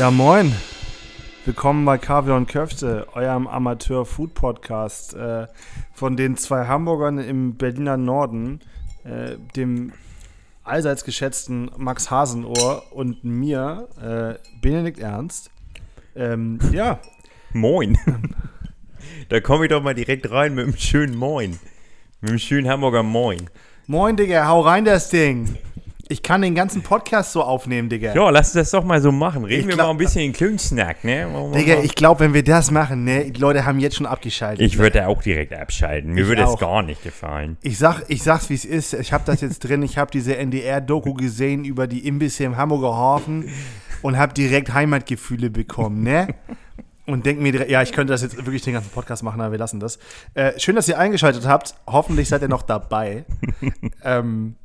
Ja, moin. Willkommen bei Kaviar und Köfte, eurem Amateur-Food-Podcast äh, von den zwei Hamburgern im Berliner Norden, äh, dem allseits geschätzten Max Hasenohr und mir, äh, Benedikt Ernst. Ähm, ja, Moin. da komme ich doch mal direkt rein mit einem schönen Moin. Mit einem schönen Hamburger Moin. moin, Digga, hau rein das Ding. Ich kann den ganzen Podcast so aufnehmen, Digga. Ja, lass uns das doch mal so machen. Reden Ich wir glaub- mal ein bisschen in Klönsnack, ne? Wir Digga, ich glaube, wenn wir das machen, ne, die Leute haben jetzt schon abgeschaltet. ich würde auch direkt abschalten. Mir Ich würde es gar nicht gefallen. Ich sag, ich sag's wie es ist. Ich habe das jetzt drin. Ich habe diese NDR-Doku gesehen über die Imbisse im Hamburger Hafen und habe direkt Heimatgefühle bekommen, ne? Und denk mir, direkt, ja, ich könnte das jetzt wirklich den ganzen Podcast machen, aber wir lassen das. Äh, schön, dass ihr eingeschaltet habt. Hoffentlich seid ihr noch dabei. ähm,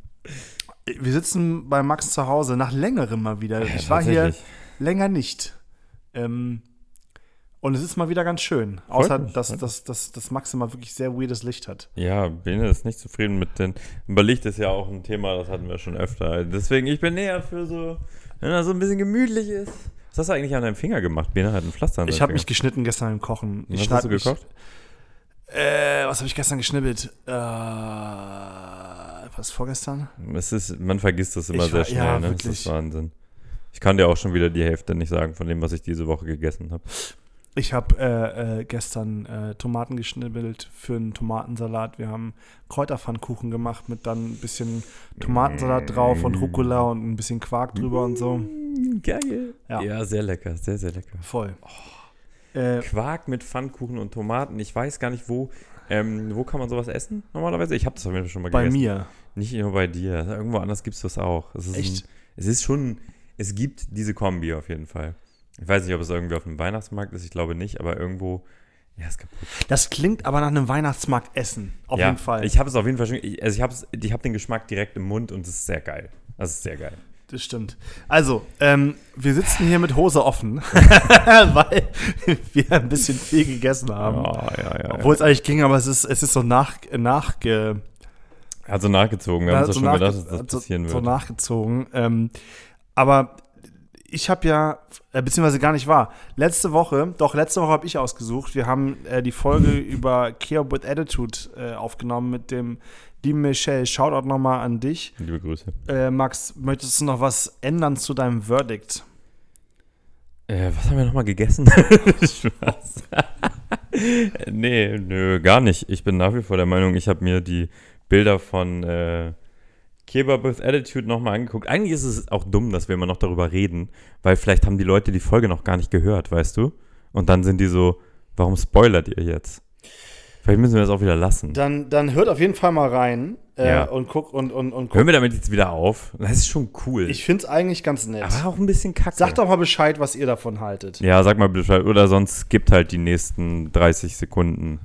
wir sitzen bei Max zu Hause nach längerem mal wieder. Ich war hier länger nicht. Ähm, und es ist mal wieder ganz schön. Außer, mich, dass, dass, dass, dass Max immer wirklich sehr weirdes Licht hat. Ja, Bene ist nicht zufrieden mit den. Aber Licht ist ja auch ein Thema, das hatten wir schon öfter. Deswegen, ich bin näher für so, wenn das so ein bisschen gemütlich ist. Was hast du eigentlich an deinem Finger gemacht? Bene hat ein Pflaster an Ich habe mich geschnitten gestern im Kochen. Ich Was hast du mich- gekocht? Äh, was habe ich gestern geschnibbelt? Äh, was vorgestern? Es ist, man vergisst das immer Ich sehr war- schnell, ja, ne? Das ist Wahnsinn. Ich kann dir auch schon wieder die Hälfte nicht sagen von dem, was ich diese Woche gegessen habe. Ich habe äh, äh, gestern äh, Tomaten geschnibbelt für einen Tomatensalat. Wir haben Kräuterpfannkuchen gemacht mit dann ein bisschen Tomatensalat drauf und Rucola und ein bisschen Quark drüber und so. Geil. Ja. Ja. sehr lecker, sehr, sehr lecker. Voll. Äh, Quark mit Pfannkuchen und Tomaten. Ich weiß gar nicht, wo, ähm, wo kann man sowas essen normalerweise? Ich habe das auf jeden Fall schon mal bei gegessen. mir. Nicht nur bei dir. Irgendwo anders gibt es das auch. Es ist Echt? Ein, es ist schon, es gibt diese Kombi auf jeden Fall. Ich weiß nicht, ob es irgendwie auf einem Weihnachtsmarkt ist, ich glaube nicht, aber irgendwo, ja, ist kaputt. Das klingt aber nach einem Weihnachtsmarkt essen. Auf ja, jeden Fall. Ich habe es auf jeden Fall schon, ich, also ich habe ich hab den Geschmack direkt im Mund und es ist sehr geil. Das ist sehr geil. Das stimmt. Also, ähm, wir sitzen hier mit Hose offen, weil wir ein bisschen viel gegessen haben. ja, ja, ja. Obwohl es eigentlich ging, aber es ist, es ist so nach, nachge, Hat so nachgezogen. Wir haben so uns ja schon gedacht, dass das so, passieren so wird. nachgezogen. Ähm, aber ich habe ja, äh, beziehungsweise gar nicht wahr, letzte Woche, doch letzte Woche habe ich ausgesucht. Wir haben äh, die Folge über Care with Attitude äh, aufgenommen mit dem lieben Michelle. Shoutout nochmal an dich. Liebe Grüße. Äh, Max, möchtest du noch was ändern zu deinem Verdict? Äh, was haben wir nochmal gegessen? Spaß. nee, nö, gar nicht. Ich bin nach wie vor der Meinung, ich habe mir die Bilder von äh, Kebab with Attitude nochmal angeguckt. Eigentlich ist es auch dumm, dass wir immer noch darüber reden, weil vielleicht haben die Leute die Folge noch gar nicht gehört, weißt du? Und dann sind die so, warum spoilert ihr jetzt? Vielleicht müssen wir das auch wieder lassen. Dann, dann hört auf jeden Fall mal rein äh, Ja. und guck und, und, und guck. Hören wir damit jetzt wieder auf? Das ist schon cool. Ich finde es eigentlich ganz nett. aber auch ein bisschen kacke. Sagt doch mal Bescheid, was ihr davon haltet. Ja, sag mal Bescheid. Oder sonst gibt halt die nächsten 30 Sekunden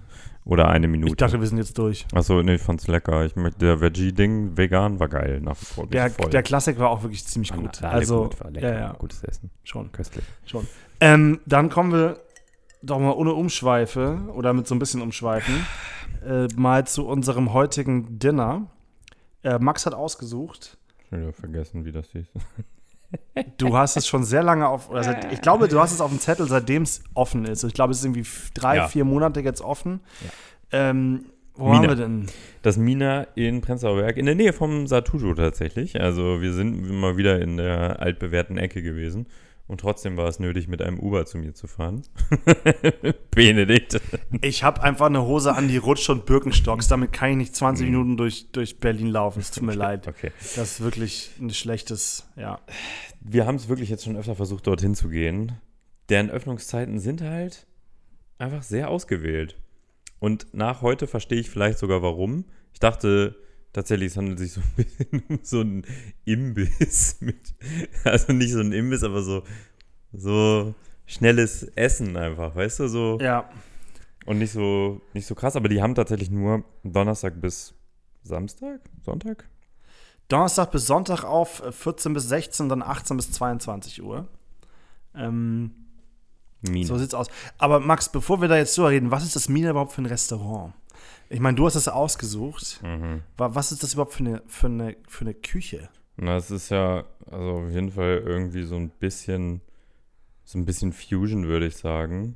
oder eine Minute. Ich dachte, wir sind jetzt durch. Achso, nee, ich fand's lecker. Ich möchte, der Veggie-Ding vegan war geil nach wie vor. Der, der Klassik war auch wirklich ziemlich gut. Also, gut, war lecker. ja, ja, Gutes Essen. schon, Köstlich. schon. Ähm, dann kommen wir doch mal ohne Umschweife oder mit so ein bisschen Umschweifen äh, mal zu unserem heutigen Dinner. Äh, Max hat ausgesucht. Schon wieder vergessen, wie das hieß. Du hast es schon sehr lange auf, oder seit, ich glaube, du hast es auf dem Zettel, seitdem es offen ist. Ich glaube, es ist irgendwie drei, Ja. vier Monate jetzt offen. Ja. Ähm, wo Mina. waren wir denn? Das Mina in Prenzlauer Berg, in der Nähe vom Satujo tatsächlich. Also wir sind mal wieder in der altbewährten Ecke gewesen. Und trotzdem war es nötig, mit einem Uber zu mir zu fahren. Benedikt. Ich habe einfach eine Hose an, die rutscht und Birkenstocks. Damit kann ich nicht 20 Minuten durch, durch Berlin laufen. Es tut mir leid. Mhm. Okay. Das ist wirklich ein schlechtes, ja. wir haben es wirklich jetzt schon öfter versucht, dorthin zu gehen. Deren Öffnungszeiten sind halt einfach sehr ausgewählt. Und nach heute verstehe ich vielleicht sogar warum. Ich dachte tatsächlich, es handelt sich so ein bisschen um so ein Imbiss mit. Also nicht so ein Imbiss, aber so, so schnelles Essen einfach, weißt du? So. Ja, Und nicht so, nicht so krass, aber die haben tatsächlich nur Donnerstag bis Samstag? Sonntag? Donnerstag bis Sonntag auf, äh, 14 bis 16, dann 18 bis 22 Uhr. Ähm, Mine. so sieht's aus. Aber Max, bevor wir da jetzt drüber reden, was ist das Mine überhaupt für ein Restaurant? Ich meine, du hast es ausgesucht. Mhm. Wa- Was ist das überhaupt für eine, für eine, für eine Küche? Na, es ist ja, also auf jeden Fall irgendwie so ein bisschen so ein bisschen Fusion, würde ich sagen.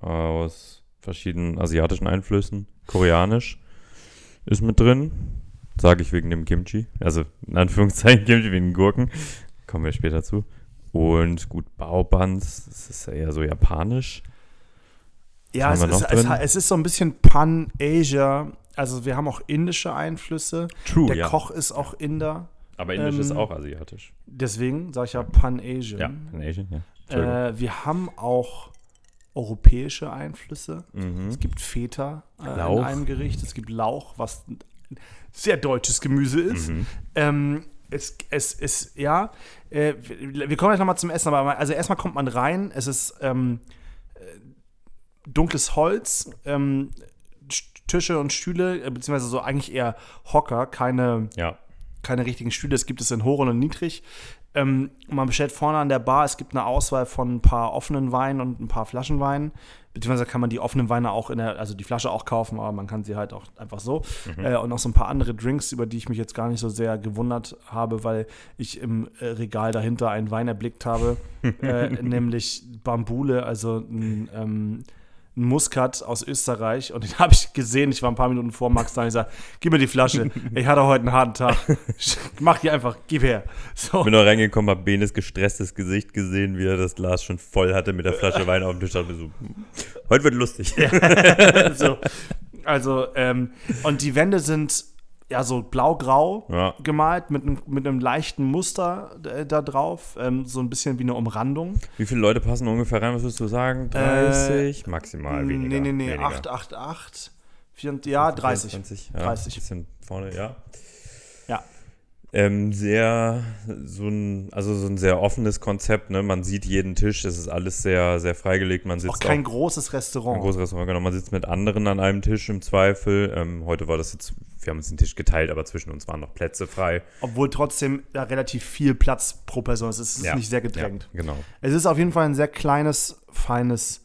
Aus verschiedenen asiatischen Einflüssen. Koreanisch ist mit drin. Sage ich wegen dem Kimchi. Also in Anführungszeichen Kimchi wegen Gurken. Kommen wir später zu. Und gut, Baobuns, das ist ja eher so japanisch. Ja, es ist, es, es ist so ein bisschen Pan-Asia. Also wir haben auch indische Einflüsse. True, Der ja. Koch ist auch Inder. Aber Indisch ähm, ist auch asiatisch. Deswegen sage ich ja Pan-Asian. Ja, in Asian, ja. Äh, wir haben auch europäische Einflüsse. Mhm. Es gibt Feta äh, in einem Gericht. Es gibt Lauch, was ein sehr deutsches Gemüse ist. Mhm. Ähm, es, es ist, ja, äh, wir kommen gleich nochmal zum Essen, aber also erstmal kommt man rein, es ist ähm, äh, dunkles Holz, ähm, Sch- Tische und Stühle, äh, beziehungsweise so eigentlich eher Hocker, keine, Ja. keine richtigen Stühle, das gibt es in hoch und niedrig. Ähm, man bestellt vorne an der Bar, es gibt eine Auswahl von ein paar offenen Weinen und ein paar Flaschenweinen. Beziehungsweise kann man die offenen Weine auch in der, also die Flasche auch kaufen, aber man kann sie halt auch einfach so. Äh, und noch so ein paar andere Drinks, über die ich mich jetzt gar nicht so sehr gewundert habe, weil ich im äh, Regal dahinter einen Wein erblickt habe, äh, nämlich Bambule, also ein, ähm, ein Muskat aus Österreich. Und den habe ich gesehen, ich war ein paar Minuten vor Max da und ich sage, gib mir die Flasche, ich hatte heute einen harten Tag. Mach die einfach, gib her. So. Bin noch reingekommen, hab Benes gestresstes Gesicht gesehen, wie er das Glas schon voll hatte mit der Flasche Wein auf dem Tisch. Dachte so, heute wird lustig. so. Also, ähm, und die Wände sind ja so blau-grau Ja. gemalt mit, einem- mit einem leichten Muster äh, da drauf. Ähm, so ein bisschen wie eine Umrandung. Wie viele Leute passen ungefähr rein? Was würdest du sagen? 30? Maximal weniger. nee, nee, nee, weniger. 8, 8, 8. Vier, ja, 30. 20, ja, 30. Bisschen vorne. Ja. Ähm, sehr, so ein, also so ein sehr offenes Konzept, ne? Man sieht jeden Tisch, es ist alles sehr, sehr freigelegt. Man sitzt Auch kein auch, großes Restaurant. ein großes Restaurant, genau. Man sitzt mit anderen an einem Tisch im Zweifel. Ähm, heute war das jetzt, wir haben uns den Tisch geteilt, aber zwischen uns waren noch Plätze frei. Obwohl trotzdem da relativ viel Platz pro Person ist. Es ist Ja, nicht sehr gedrängt. Ja, genau. Es ist auf jeden Fall ein sehr kleines, feines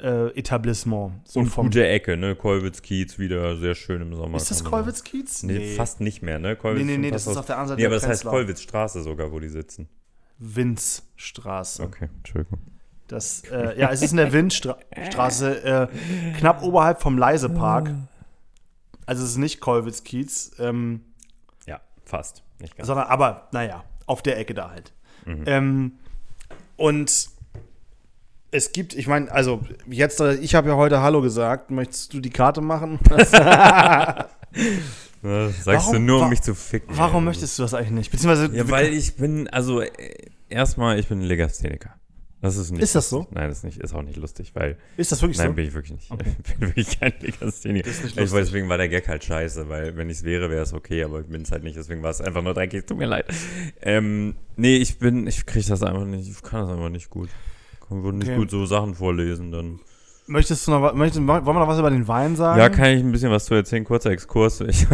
äh, Etablissement. So Und vom- gute Ecke, ne? Kolwitz-Kiez wieder sehr schön im Sommer. Ist das kann man- Kolwitz-Kiez? Nee, fast nicht mehr, ne? Kolwitz Nee, nee, nee, das ist auf der anderen Seite Nee, aber das heißt Prenzlauer. Kollwitzstraße sogar, wo die sitzen. Winzstraße. Okay, Entschuldigung. Das, äh, ja, es ist in der Windstraße, äh, knapp oberhalb vom Leisepark. Also es ist nicht Kollwitz-Kiez, ähm, Ja, fast. Nicht ganz. sondern aber, naja, auf der Ecke da halt. Mhm. Ähm, und es gibt, ich meine, also jetzt, äh, ich habe ja heute Hallo gesagt, möchtest du die Karte machen? Das sagst du Warum- nur, wa- um mich zu ficken. Warum ey. möchtest du das eigentlich nicht? Beziehungsweise, Ja, weil ich bin, also äh, erstmal, ich bin Legastheniker. Das ist nicht. Ist das so? Nein, das ist, nicht, ist auch nicht lustig, weil. ist das wirklich Nein, so? bin ich wirklich nicht. Okay. Ich bin wirklich kein Legastheniker. Ich weiß, deswegen war der Gag halt scheiße, weil wenn ich es wäre, wäre es okay, aber ich bin es halt nicht, deswegen war es einfach nur dreckig. Tut mir leid. Ähm, nee, ich bin, ich kriege das einfach nicht, ich kann das einfach nicht gut. Kann wohl nicht Okay. gut so Sachen vorlesen, dann. Möchtest du noch, wa- möchtest, wollen wir noch was über den Wein sagen? Ja, kann ich ein bisschen was zu erzählen? Kurzer Exkurs. Ich,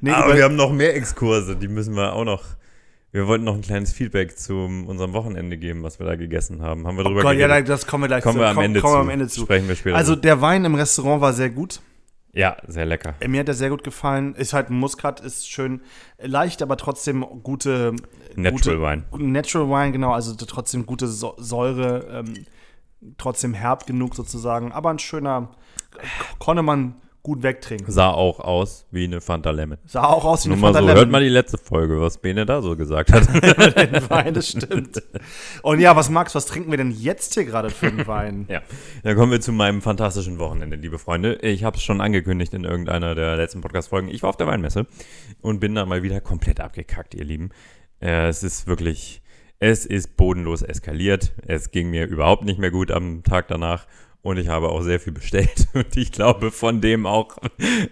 Nee, aber wir haben noch mehr Exkurse, die müssen wir auch noch. Wir wollten noch ein kleines Feedback zu unserem Wochenende geben, was wir da gegessen haben. Haben wir Oh drüber Gott, ja, geredet? da- das kommen wir gleich kommen zu. wir am Komm- Ende kommen zu. wir am Ende zu. Sprechen wir später. Also der Wein im Restaurant war sehr gut. Ja, sehr lecker. Äh, Mir hat er sehr gut gefallen. Ist halt Muskat, ist schön leicht, aber trotzdem gute Natural gute, Wine. Natural Wine, genau, also trotzdem gute Säure, ähm, trotzdem herb genug sozusagen, aber ein schöner, konnte man gut wegtrinken. Sah auch aus wie eine Fanta Lemon. Sah auch aus wie Nur eine mal so, Fanta hört Lemon. mal die letzte Folge, was Bene da so gesagt hat. den Wein, das stimmt. Und ja, was Max, was trinken wir denn jetzt hier gerade für einen Wein? ja, dann kommen wir zu meinem fantastischen Wochenende, liebe Freunde. Ich habe es schon angekündigt in irgendeiner der letzten Podcast-Folgen. Ich war auf der Weinmesse und bin da mal wieder komplett abgekackt, ihr Lieben. Äh, es ist wirklich, es ist bodenlos eskaliert. Es ging mir überhaupt nicht mehr gut am Tag danach. Und ich habe auch sehr viel bestellt. Und ich glaube von dem auch.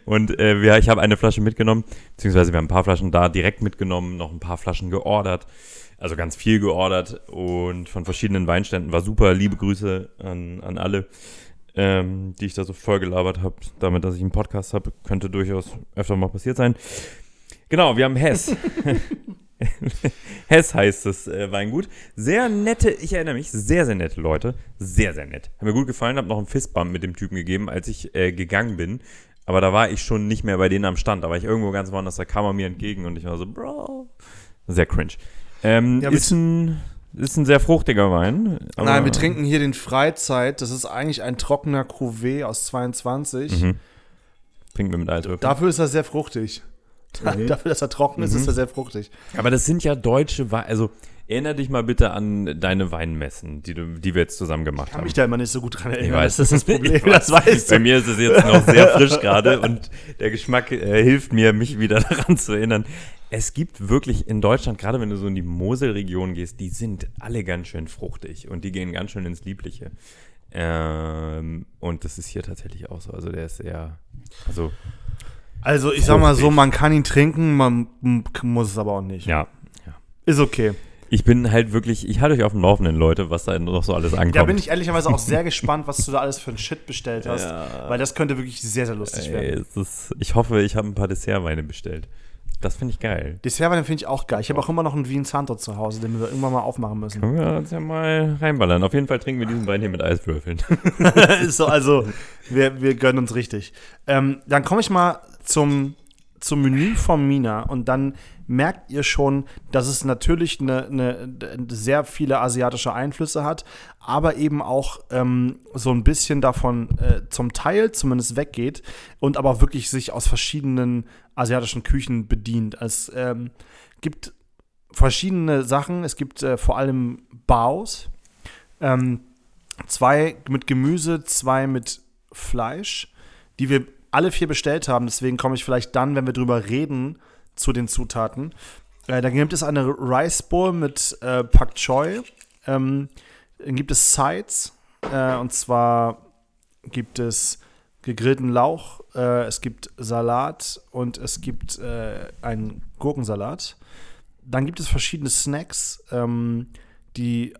Und äh, wir, ich habe eine Flasche mitgenommen. Beziehungsweise wir haben ein paar Flaschen da direkt mitgenommen, noch ein paar Flaschen geordert. Also ganz viel geordert und von verschiedenen Weinständen. War super. Liebe Grüße an, an alle, ähm, die ich da so vollgelabert habe. Damit, dass ich einen Podcast habe, könnte durchaus öfter mal passiert sein. Genau, wir haben Hess. Hess heißt das äh, Weingut. Sehr nette, ich erinnere mich, sehr, sehr nette Leute. Sehr, sehr nett. Hat mir gut gefallen, habe noch einen Fistbump mit dem Typen gegeben, als ich äh, gegangen bin. Aber da war ich schon nicht mehr bei denen am Stand. Da war ich irgendwo ganz woanders, da kam er mir entgegen und ich war so, Bro. Sehr cringe. Ähm, Ja, ist ein ist ein sehr fruchtiger Wein. Nein, wir trinken hier den Freizeit. Das ist eigentlich ein trockener Cuvée aus 22. Mhm. Trinken wir mit Eiswürfeln. Dafür ist er sehr fruchtig. Mhm. Dafür, dass er trocken ist, ist er sehr fruchtig. Aber das sind ja deutsche Weine. Also erinnere dich mal bitte an deine Weinmessen, die, du, die wir jetzt zusammen gemacht Ich kann haben. mich da immer nicht so gut dran erinnern. Ich weiß. Das ist das Problem. Ich weiß. Das weißt Bei du. mir ist es jetzt noch sehr frisch gerade und der Geschmack äh, hilft mir, mich wieder daran zu erinnern. Es gibt wirklich in Deutschland, gerade wenn du so in die Moselregion gehst, die sind alle ganz schön fruchtig und die gehen ganz schön ins Liebliche. Ähm, und das ist hier tatsächlich auch so. Also der ist sehr, also Also, ich sag mal so, man kann ihn trinken, man muss es aber auch nicht. ja. Ist okay. Ich bin halt wirklich, ich halte euch auf dem Laufenden, Leute, was da noch so alles ankommt. Da bin ich ehrlicherweise auch sehr gespannt, was du da alles für ein Shit bestellt hast. Weil das könnte wirklich sehr, sehr lustig Ey, werden. es ist, ich hoffe, ich habe ein paar Dessertweine bestellt. Das finde ich geil. Dessertwein finde ich auch geil. Ich habe auch immer noch einen Wien Santo zu Hause, den wir irgendwann mal aufmachen müssen. Können wir uns ja mal reinballern. Auf jeden Fall trinken wir diesen Wein hier mit Eiswürfeln. ist so, also, wir, wir gönnen uns richtig. Ähm, dann komme ich mal zum, zum Menü von Mina und dann merkt ihr schon, dass es natürlich eine, eine, sehr viele asiatische Einflüsse hat, aber eben auch ähm, so ein bisschen davon äh, zum Teil zumindest weggeht und aber wirklich sich aus verschiedenen asiatischen Küchen bedient. Es ähm, gibt verschiedene Sachen. Es gibt äh, vor allem Baos. Ähm, zwei mit Gemüse, zwei mit Fleisch, die wir alle vier bestellt haben. Deswegen komme ich vielleicht dann, wenn wir drüber reden, zu den Zutaten. Äh, dann gibt es eine Rice Bowl mit äh, Pak Choi. Ähm, dann gibt es Sides. Äh, und zwar gibt es gegrillten Lauch, äh, es gibt Salat und es gibt äh, einen Gurkensalat. Dann gibt es verschiedene Snacks, ähm, die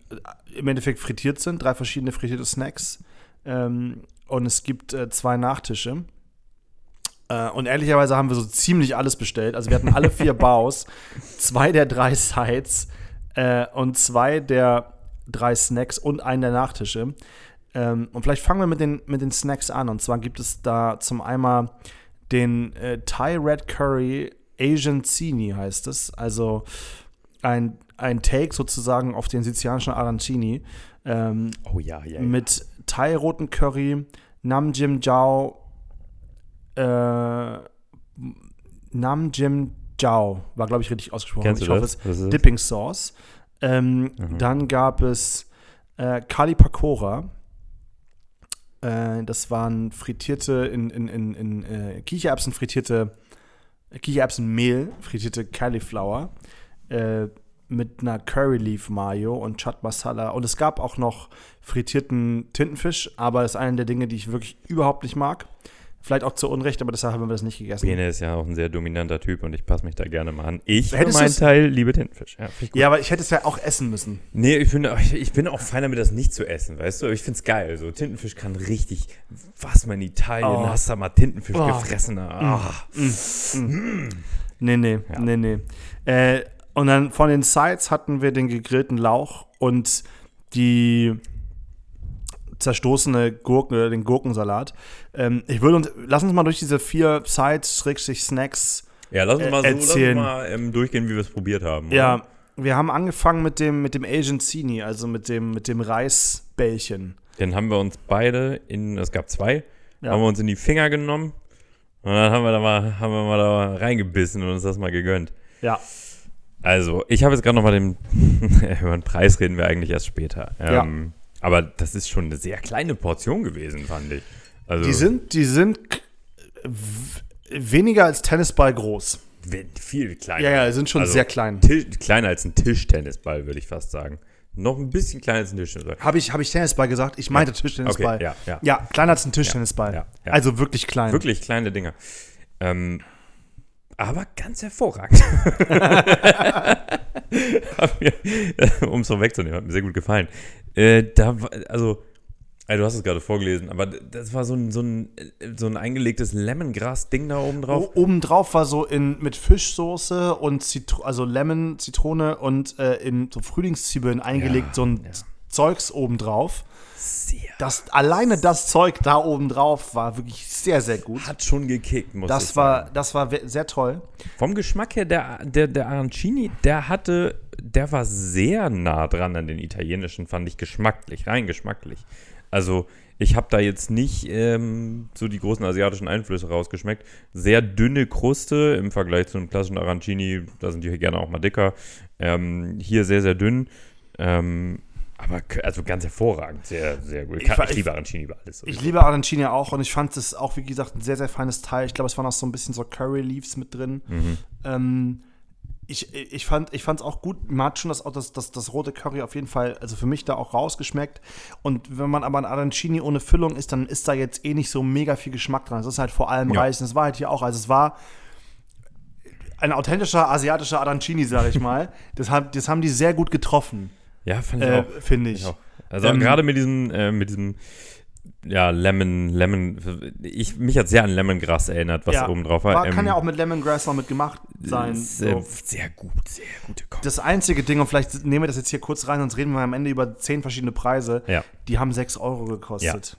im Endeffekt frittiert sind, drei verschiedene frittierte Snacks. Ähm, und es gibt äh, zwei Nachtische. Äh, und ehrlicherweise haben wir so ziemlich alles bestellt. Also wir hatten alle vier Baus, zwei der drei Sides äh, und zwei der drei Snacks und einen der Nachtische. Ähm, und vielleicht fangen wir mit den, mit den Snacks an. Und zwar gibt es da zum einmal den äh, Thai Red Curry Asian Zini heißt es. Also ein, ein Take sozusagen auf den sizilianischen Arancini. Ähm, Oh ja, ja. mit Thai-roten Curry, Nam Jim Jiao, äh, Nam Jim Jiao, war glaube ich richtig ausgesprochen. Kennst ich hoffe das? es. Dipping Sauce. Ähm, Mhm. Dann gab es äh, Kali Pakora. Äh, das waren frittierte, in, in, in, in äh, Kichererbsen frittierte, Kichererbsenmehl, frittierte Cauliflower. Äh, mit einer Curry Leaf Mayo und Chat Masala. Und es gab auch noch frittierten Tintenfisch, aber das ist eine der Dinge, die ich wirklich überhaupt nicht mag. Vielleicht auch zu Unrecht, aber deshalb haben wir das nicht gegessen. Bene ist ja auch ein sehr dominanter Typ und ich passe mich da gerne mal an. Ich für Hättest meinen du's- Teil liebe Tintenfisch. Ja. Ja, aber ich hätte es ja auch essen müssen. Nee, ich bin, ich bin auch fein damit, das nicht zu essen, weißt du? Aber ich find's geil. So, Tintenfisch kann richtig, was man in Italien, Oh. hast du mal Tintenfisch Oh. gefressen. Ah. Nee, nee, Ja. nee, nee. Äh, und dann von den Sides hatten wir den gegrillten Lauch und die zerstoßene Gurke, den Gurkensalat. Ähm, ich würde uns, lass uns mal durch diese vier Sides, Schrägstrich Snacks. Ja, lass uns Äh, mal so lass uns mal ähm, durchgehen, wie wir es probiert haben. oder? Ja, wir haben angefangen mit dem, mit dem Asian Zini, also mit dem, mit dem Reisbällchen. Den haben wir uns beide in, es gab zwei, Ja. haben wir uns in die Finger genommen und dann haben wir da mal, haben wir mal da reingebissen und uns das mal gegönnt. Ja. Also, ich habe jetzt gerade noch mal den, über den Preis reden wir eigentlich erst später. Ähm, Aber das ist schon eine sehr kleine Portion gewesen, fand ich. Also, Die sind, die sind weniger als Tennisball groß. viel kleiner. Ja, ja, sind schon Also, sehr klein. Kleiner als ein Tischtennisball, würde ich fast sagen. Noch ein bisschen kleiner als ein Tischtennisball. Habe ich, hab ich Tennisball gesagt? Ich meinte Tischtennisball. Okay, ja, ja. Ja, kleiner als ein Tischtennisball. Ja, ja. Also wirklich klein. Wirklich kleine Dinger. Ähm, aber ganz hervorragend. Mir, um es so wegzunehmen, hat mir sehr gut gefallen. Äh, da war, also, äh, du hast es gerade vorgelesen, aber das war so ein, so ein, äh, so ein eingelegtes Lemongras-Ding da oben drauf. O- Obendrauf war so in, mit Fischsoße und Zitro also Lemon, Zitrone und äh, in so Frühlingszwiebeln eingelegt, Ja, so ein ja. Zeugs obendrauf. Sehr. Das, alleine das Zeug da obendrauf war wirklich sehr, sehr gut. Hat schon gekickt, muss ich Das sagen. war, das war sehr toll. Vom Geschmack her, der, der, der Arancini, der hatte der war sehr nah dran an den italienischen, fand ich geschmacklich, rein geschmacklich. Also ich habe da jetzt nicht ähm, so die großen asiatischen Einflüsse rausgeschmeckt. Sehr dünne Kruste im Vergleich zu einem klassischen Arancini, da sind die gerne auch mal dicker. Ähm, hier sehr, sehr dünn. Ähm, aber also ganz hervorragend, sehr, sehr gut. Ich, Ich ich liebe Arancini über alles. Ich liebe Arancini auch und ich fand es auch, wie gesagt, ein sehr, sehr feines Teil. Ich glaube, es waren auch so ein bisschen so Curry Leaves mit drin. Mhm. Ähm, ich, ich fand es auch gut. Man hat schon das, das, das, das rote Curry auf jeden Fall, also für mich da auch rausgeschmeckt. Und wenn man aber ein Arancini ohne Füllung isst, dann ist da jetzt eh nicht so mega viel Geschmack dran. Es ist halt vor allem Ja. Reis. Und das war halt hier auch. Also es war ein authentischer asiatischer Arancini, sage ich mal. Das, haben- das haben die sehr gut getroffen, Ja, fand ich äh, auch. finde ich. Ich auch. Also Ähm, gerade mit diesem, äh, mit diesem, ja, Lemon, Lemon, ich, mich hat sehr an Lemongrass erinnert, was Ja, oben drauf war. War, Ähm, kann ja auch mit Lemongrass noch mit gemacht sein. Sehr, So. sehr gut, sehr gute Koch. Das einzige Ding, und vielleicht nehmen wir das jetzt hier kurz rein, sonst reden wir am Ende über zehn verschiedene Preise. Ja. Die haben 6 Euro gekostet.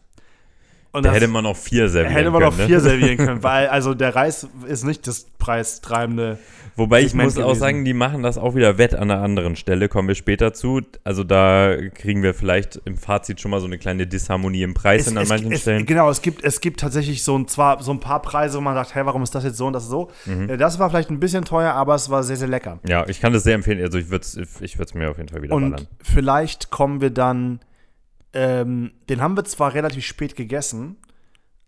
Und Da das hätte man noch vier servieren hätte man können. noch ne? vier servieren können, weil also der Reis ist nicht das preistreibende. Wobei ich muss auch gewesen. sagen, die machen das auch wieder wett an einer anderen Stelle, kommen wir später zu. Also da kriegen wir vielleicht im Fazit schon mal so eine kleine Disharmonie im Preis hin an manchen es, Stellen. Genau, es gibt, es gibt tatsächlich so ein, zwar so ein paar Preise, wo man sagt, hey, warum ist das jetzt so und das so? Mhm. Äh, Das war vielleicht ein bisschen teuer, aber es war sehr, sehr lecker. Ja, ich kann das sehr empfehlen. Also ich würde es ich würd's mir auf jeden Fall wieder Und ballern. vielleicht kommen wir dann, ähm, den haben wir zwar relativ spät gegessen,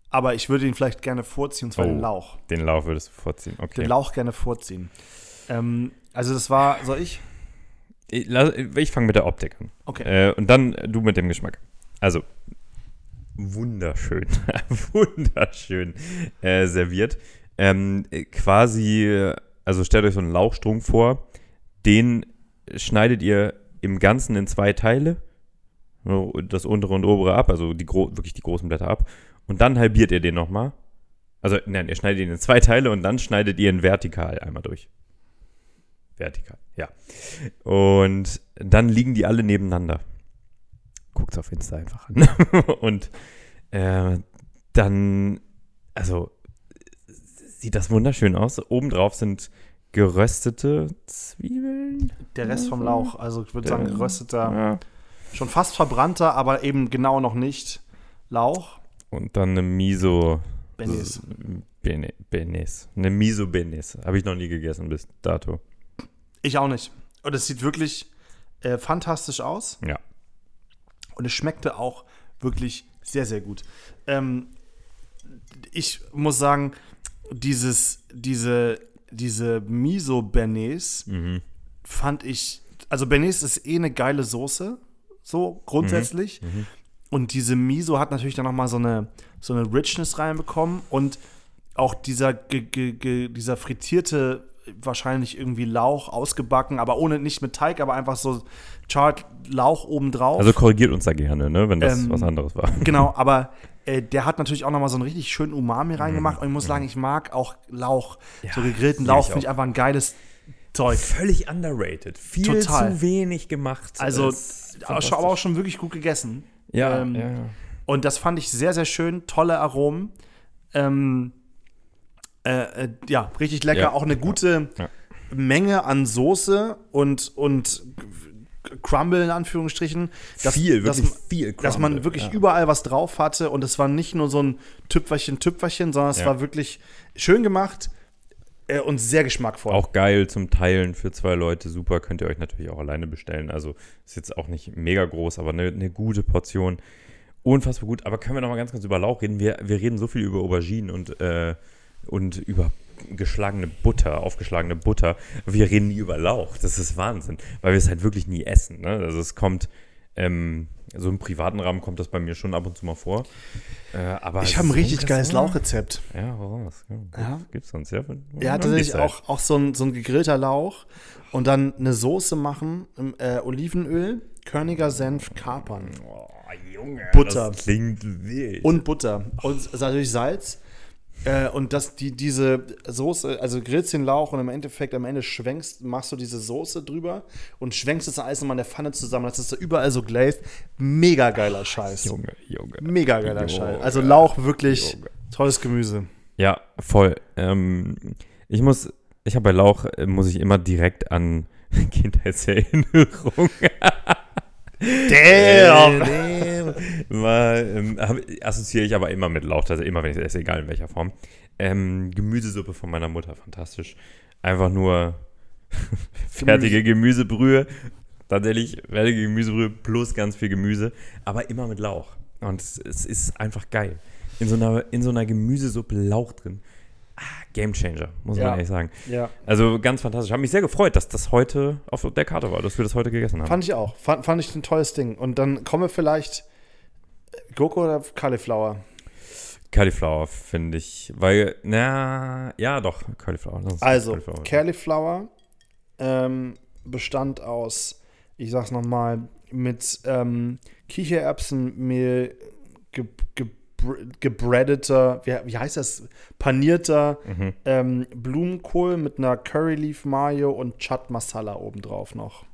aber ich würde ihn vielleicht gerne vorziehen, und zwar Oh. den Lauch. Den Lauf würdest du vorziehen. Okay. Den Lauch gerne vorziehen. Ähm, also das war, soll ich? Ich, ich fange mit der Optik an. Okay. Äh, und dann du mit dem Geschmack. Also, wunderschön. wunderschön äh, serviert. Ähm, äh, quasi, also stellt euch so einen Lauchstrunk vor. Den schneidet ihr im Ganzen in zwei Teile. Das untere und obere ab, also die wirklich die großen Blätter ab. Und dann halbiert ihr den nochmal. Also, nein, ihr schneidet ihn in zwei Teile und dann schneidet ihr ihn vertikal einmal durch. Vertikal, ja. Und dann liegen die alle nebeneinander. Guckt's auf Insta einfach an. Und äh, dann, also, sieht das wunderschön aus. Obendrauf sind geröstete Zwiebeln. Der Rest vom Lauch, also ich würde sagen gerösteter, Ja. Schon fast verbrannter, aber eben genau noch nicht Lauch. Und dann eine Miso. Benis. Bene, Benes. Eine Miso Benes. Habe ich noch nie gegessen bis dato. Ich auch nicht. Und es sieht wirklich äh, fantastisch aus. Ja. Und es schmeckte auch wirklich sehr, sehr gut. Ähm, ich muss sagen, dieses, diese, diese Miso-Bernays Mhm. fand ich, also Bernays ist eh eine geile Soße, so grundsätzlich. Mhm. Und diese Miso hat natürlich dann nochmal so eine, so eine Richness reinbekommen und auch dieser, ge, ge, ge, dieser frittierte, wahrscheinlich irgendwie Lauch ausgebacken, aber ohne, nicht mit Teig, aber einfach so charred Lauch obendrauf. Also korrigiert uns da gerne, ne, wenn das Ähm, was anderes war. Genau, aber äh, der hat natürlich auch nochmal so einen richtig schönen Umami reingemacht. Und ich Mhm. muss sagen, ich mag auch Lauch. so gegrillten Lauch finde ich einfach ein geiles Zeug. Völlig underrated. Viel Total. zu wenig gemacht. Also, aber auch schon wirklich gut gegessen. Ja, ähm, ja, ja. Und das fand ich sehr, sehr schön. Tolle Aromen. Ähm, äh, äh, ja, richtig lecker. Ja. Auch eine gute Ja. Menge an Soße und, und Crumble in Anführungsstrichen. Dass, viel, dass, wirklich viel dass man Crumble, wirklich ja. überall was drauf hatte und es war nicht nur so ein Tüpferchen, Tüpferchen, sondern es Ja. war wirklich schön gemacht äh, und sehr geschmackvoll. Auch geil zum Teilen für zwei Leute, super. Könnt ihr euch natürlich auch alleine bestellen. Also ist jetzt auch nicht mega groß, aber eine, eine gute Portion. Unfassbar gut. Aber können wir noch mal ganz kurz über Lauch reden? Wir, wir reden so viel über Auberginen und, äh, und über geschlagene Butter, aufgeschlagene Butter. Wir reden nie über Lauch. Das ist Wahnsinn, weil wir es halt wirklich nie essen. Ne? Also es kommt, ähm, so im privaten Rahmen kommt das bei mir schon ab und zu mal vor. Äh, aber ich habe ein richtig geiles Lauchrezept. Ja, woraus? Ja, Ja. Gibt's sonst, ja? Ja, tatsächlich auch, auch so, ein, so ein gegrillter Lauch und dann eine Soße machen, äh, Olivenöl, Körniger Senf, Kapern Oh, Junge, Butter. das klingt wild. und Butter und natürlich Salz. Äh, und dass die, diese Soße, also grillst den Lauch und im Endeffekt am Ende schwenkst, machst du diese Soße drüber und schwenkst das alles nochmal in der Pfanne zusammen. Das ist so überall so glazed. Mega geiler Scheiß. Junge, Junge. Mega geiler Junge. Scheiß. Also Lauch wirklich Junge. tolles Gemüse. Ja, voll. Ähm, ich muss, ich habe bei Lauch, äh, muss ich immer direkt an Kindheitserinnerung. Damn! Mal, ähm, assoziiere ich aber immer mit Lauch, also immer, wenn ich es esse, egal in welcher Form. Ähm, Gemüsesuppe von meiner Mutter, fantastisch. Einfach nur fertige Gemüsebrühe. Tatsächlich fertige Gemüsebrühe plus ganz viel Gemüse, aber immer mit Lauch. Und es, es ist einfach geil. In so einer, in so einer Gemüsesuppe Lauch drin. Game Changer, muss Ja. man ehrlich sagen. Ja, Also ganz fantastisch. Hat mich sehr gefreut, dass das heute auf der Karte war, dass wir das heute gegessen haben. fand ich auch. Fand, fand ich ein tolles Ding. Und dann kommen wir vielleicht äh, Gurke oder Cauliflower? Cauliflower finde ich, weil, na, ja doch, Cauliflower. Also, Cauliflower. Cauliflower ähm, bestand aus, ich sag's nochmal, mit ähm, Kichererbsenmehl ge, ge, gebreadeter, wie, wie heißt das? Panierter Mhm. ähm, Blumenkohl mit einer Curry Leaf Mayo und Chat Masala obendrauf noch.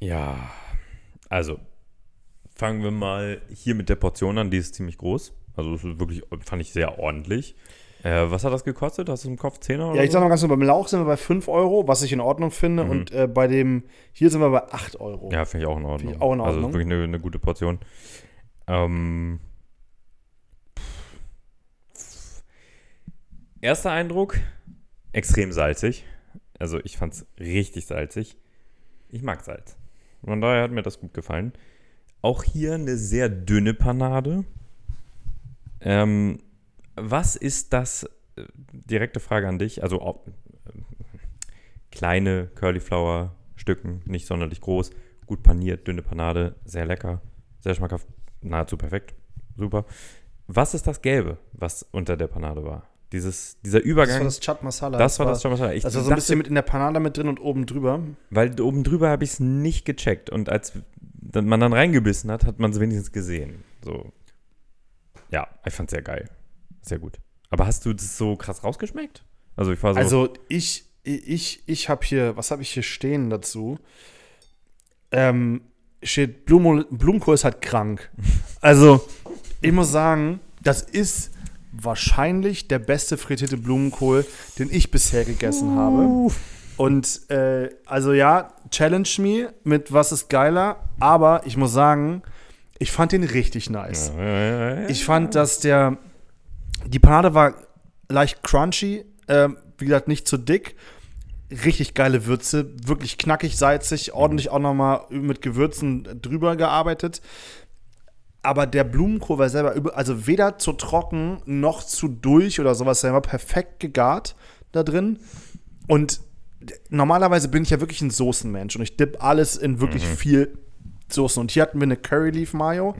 Ja, also fangen wir mal hier mit der Portion an, die ist ziemlich groß. Also das ist wirklich, fand ich sehr ordentlich. Äh, was hat das gekostet? Hast du im Kopf 10er oder Ja, ich sag mal ganz nur, beim Lauch sind wir bei 5 Euro, was ich in Ordnung finde. Mhm. Und äh, bei dem, hier sind wir bei 8 Euro. Ja, finde ich auch in Ordnung. Ich auch in Also Ordnung. wirklich eine, eine gute Portion. Ähm, erster Eindruck, extrem salzig. Also ich fand es richtig salzig. Ich mag Salz. Von daher hat mir das gut gefallen. Auch hier eine sehr dünne Panade. Ähm, was ist das? äh, Direkte Frage an dich. Also ob, äh, kleine Curlyflower-Stücken, nicht sonderlich groß, gut paniert, dünne Panade, sehr lecker, sehr schmackhaft, nahezu perfekt, super. Was ist das Gelbe, was unter der Panade war? Dieses, dieser Das Übergang, war das Chat Masala. das war das schon was ich Das war so ein bisschen mit in der Panade mit drin und oben drüber. weil oben drüber habe ich es nicht gecheckt und als man dann reingebissen hat, hat man es wenigstens gesehen. So. Ja, ich fand sehr geil. Sehr gut. Aber hast du das so krass rausgeschmeckt? Also ich war so. Also ich, ich, ich habe hier, was habe ich hier stehen dazu? Ähm, steht, Blumen, Blumenkohl ist halt krank. Also, ich muss sagen, das ist wahrscheinlich der beste frittierte Blumenkohl, den ich bisher gegessen habe. Und äh, also ja, challenge me mit was ist geiler, aber ich muss sagen, ich fand den richtig nice. Ich fand, dass der. Die Panade war leicht crunchy, ähm, wie gesagt, nicht zu dick. Richtig geile Würze, wirklich knackig, salzig, ordentlich auch nochmal mit Gewürzen drüber gearbeitet. Aber der Blumenkohl war selber, also weder zu trocken noch zu durch oder sowas, der war perfekt gegart da drin. Und normalerweise bin ich ja wirklich ein Soßenmensch und ich dipp alles in wirklich viel Soßen. Und hier hatten wir eine Curry Leaf Mayo.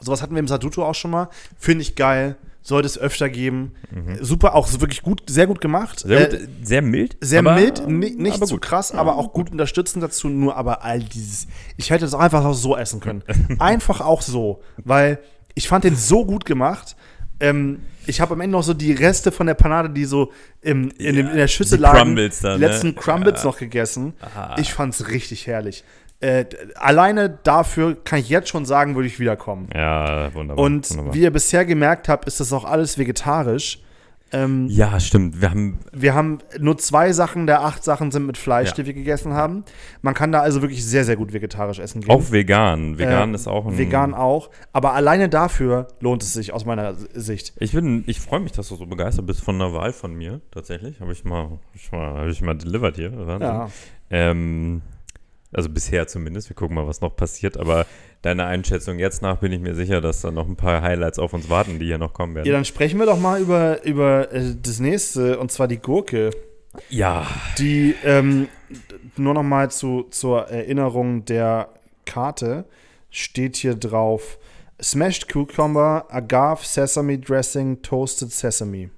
Sowas hatten wir im Saduto auch schon mal. Finde ich geil. Sollte es öfter geben. Super, auch so wirklich gut, sehr gut gemacht. Sehr, Äh, gut, sehr mild. sehr aber- mild, ni- nicht zu gut. krass, aber auch gut unterstützend dazu. Nur aber all dieses. Ich hätte das auch einfach auch so essen können. einfach auch so, weil ich fand den so gut gemacht. Ähm, ich habe am Ende noch so die Reste von der Panade, die so im, in, dem, in der Schüssel die lagen, Crumbles dann, die ne? letzten Crumbles noch gegessen. Ich fand's richtig herrlich. Äh, alleine dafür kann ich jetzt schon sagen, würde ich wiederkommen. Ja, wunderbar. Und wunderbar. wie ihr bisher gemerkt habt, ist das auch alles vegetarisch. Ähm, ja, stimmt. Wir haben wir haben nur zwei Sachen der acht Sachen sind mit Fleisch, Ja. die wir gegessen haben. Man kann da also wirklich sehr, sehr gut vegetarisch essen gehen. auch vegan. Vegan Äh, ist auch ein. Vegan auch. Aber alleine dafür lohnt es sich aus meiner Sicht. Ich bin, ich freue mich, dass du so begeistert bist von einer Wahl von mir. Tatsächlich habe ich mal, hab ich mal, habe ich mal delivered hier. Wahnsinn. Ja. Ähm, also bisher zumindest. Wir gucken mal, was noch passiert. Aber deiner Einschätzung jetzt nach bin ich mir sicher, dass da noch ein paar Highlights auf uns warten, die hier noch kommen ja, werden. dann sprechen wir doch mal über, über äh, das nächste, und zwar die Gurke. Ja, Die, ähm, nur noch mal zu, zur Erinnerung der Karte, steht hier drauf Smashed Cucumber, Agave, Sesame Dressing, Toasted Sesame.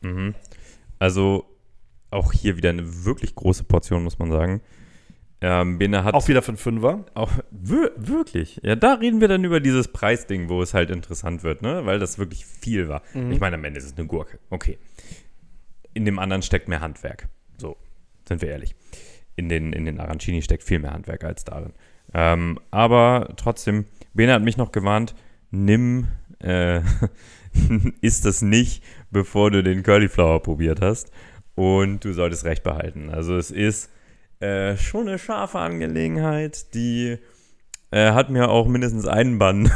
Mhm. Also auch hier wieder eine wirklich große Portion, muss man sagen. Ähm, Bene hat Auch wieder für einen Fünfer. auch wir, wirklich. Ja, da reden wir dann über dieses Preisding, wo es halt interessant wird, ne? Weil das wirklich viel war. Ich meine, am Ende ist es eine Gurke. Okay. In dem anderen steckt mehr Handwerk. So, sind wir ehrlich. In den, in den Arancini steckt viel mehr Handwerk als darin. Ähm, aber trotzdem, Bene hat mich noch gewarnt, nimm, äh, isst das nicht, bevor du den Curlyflower probiert hast. und du solltest Recht behalten. Also es ist äh, schon eine scharfe Angelegenheit, die äh, hat mir auch mindestens einen Bann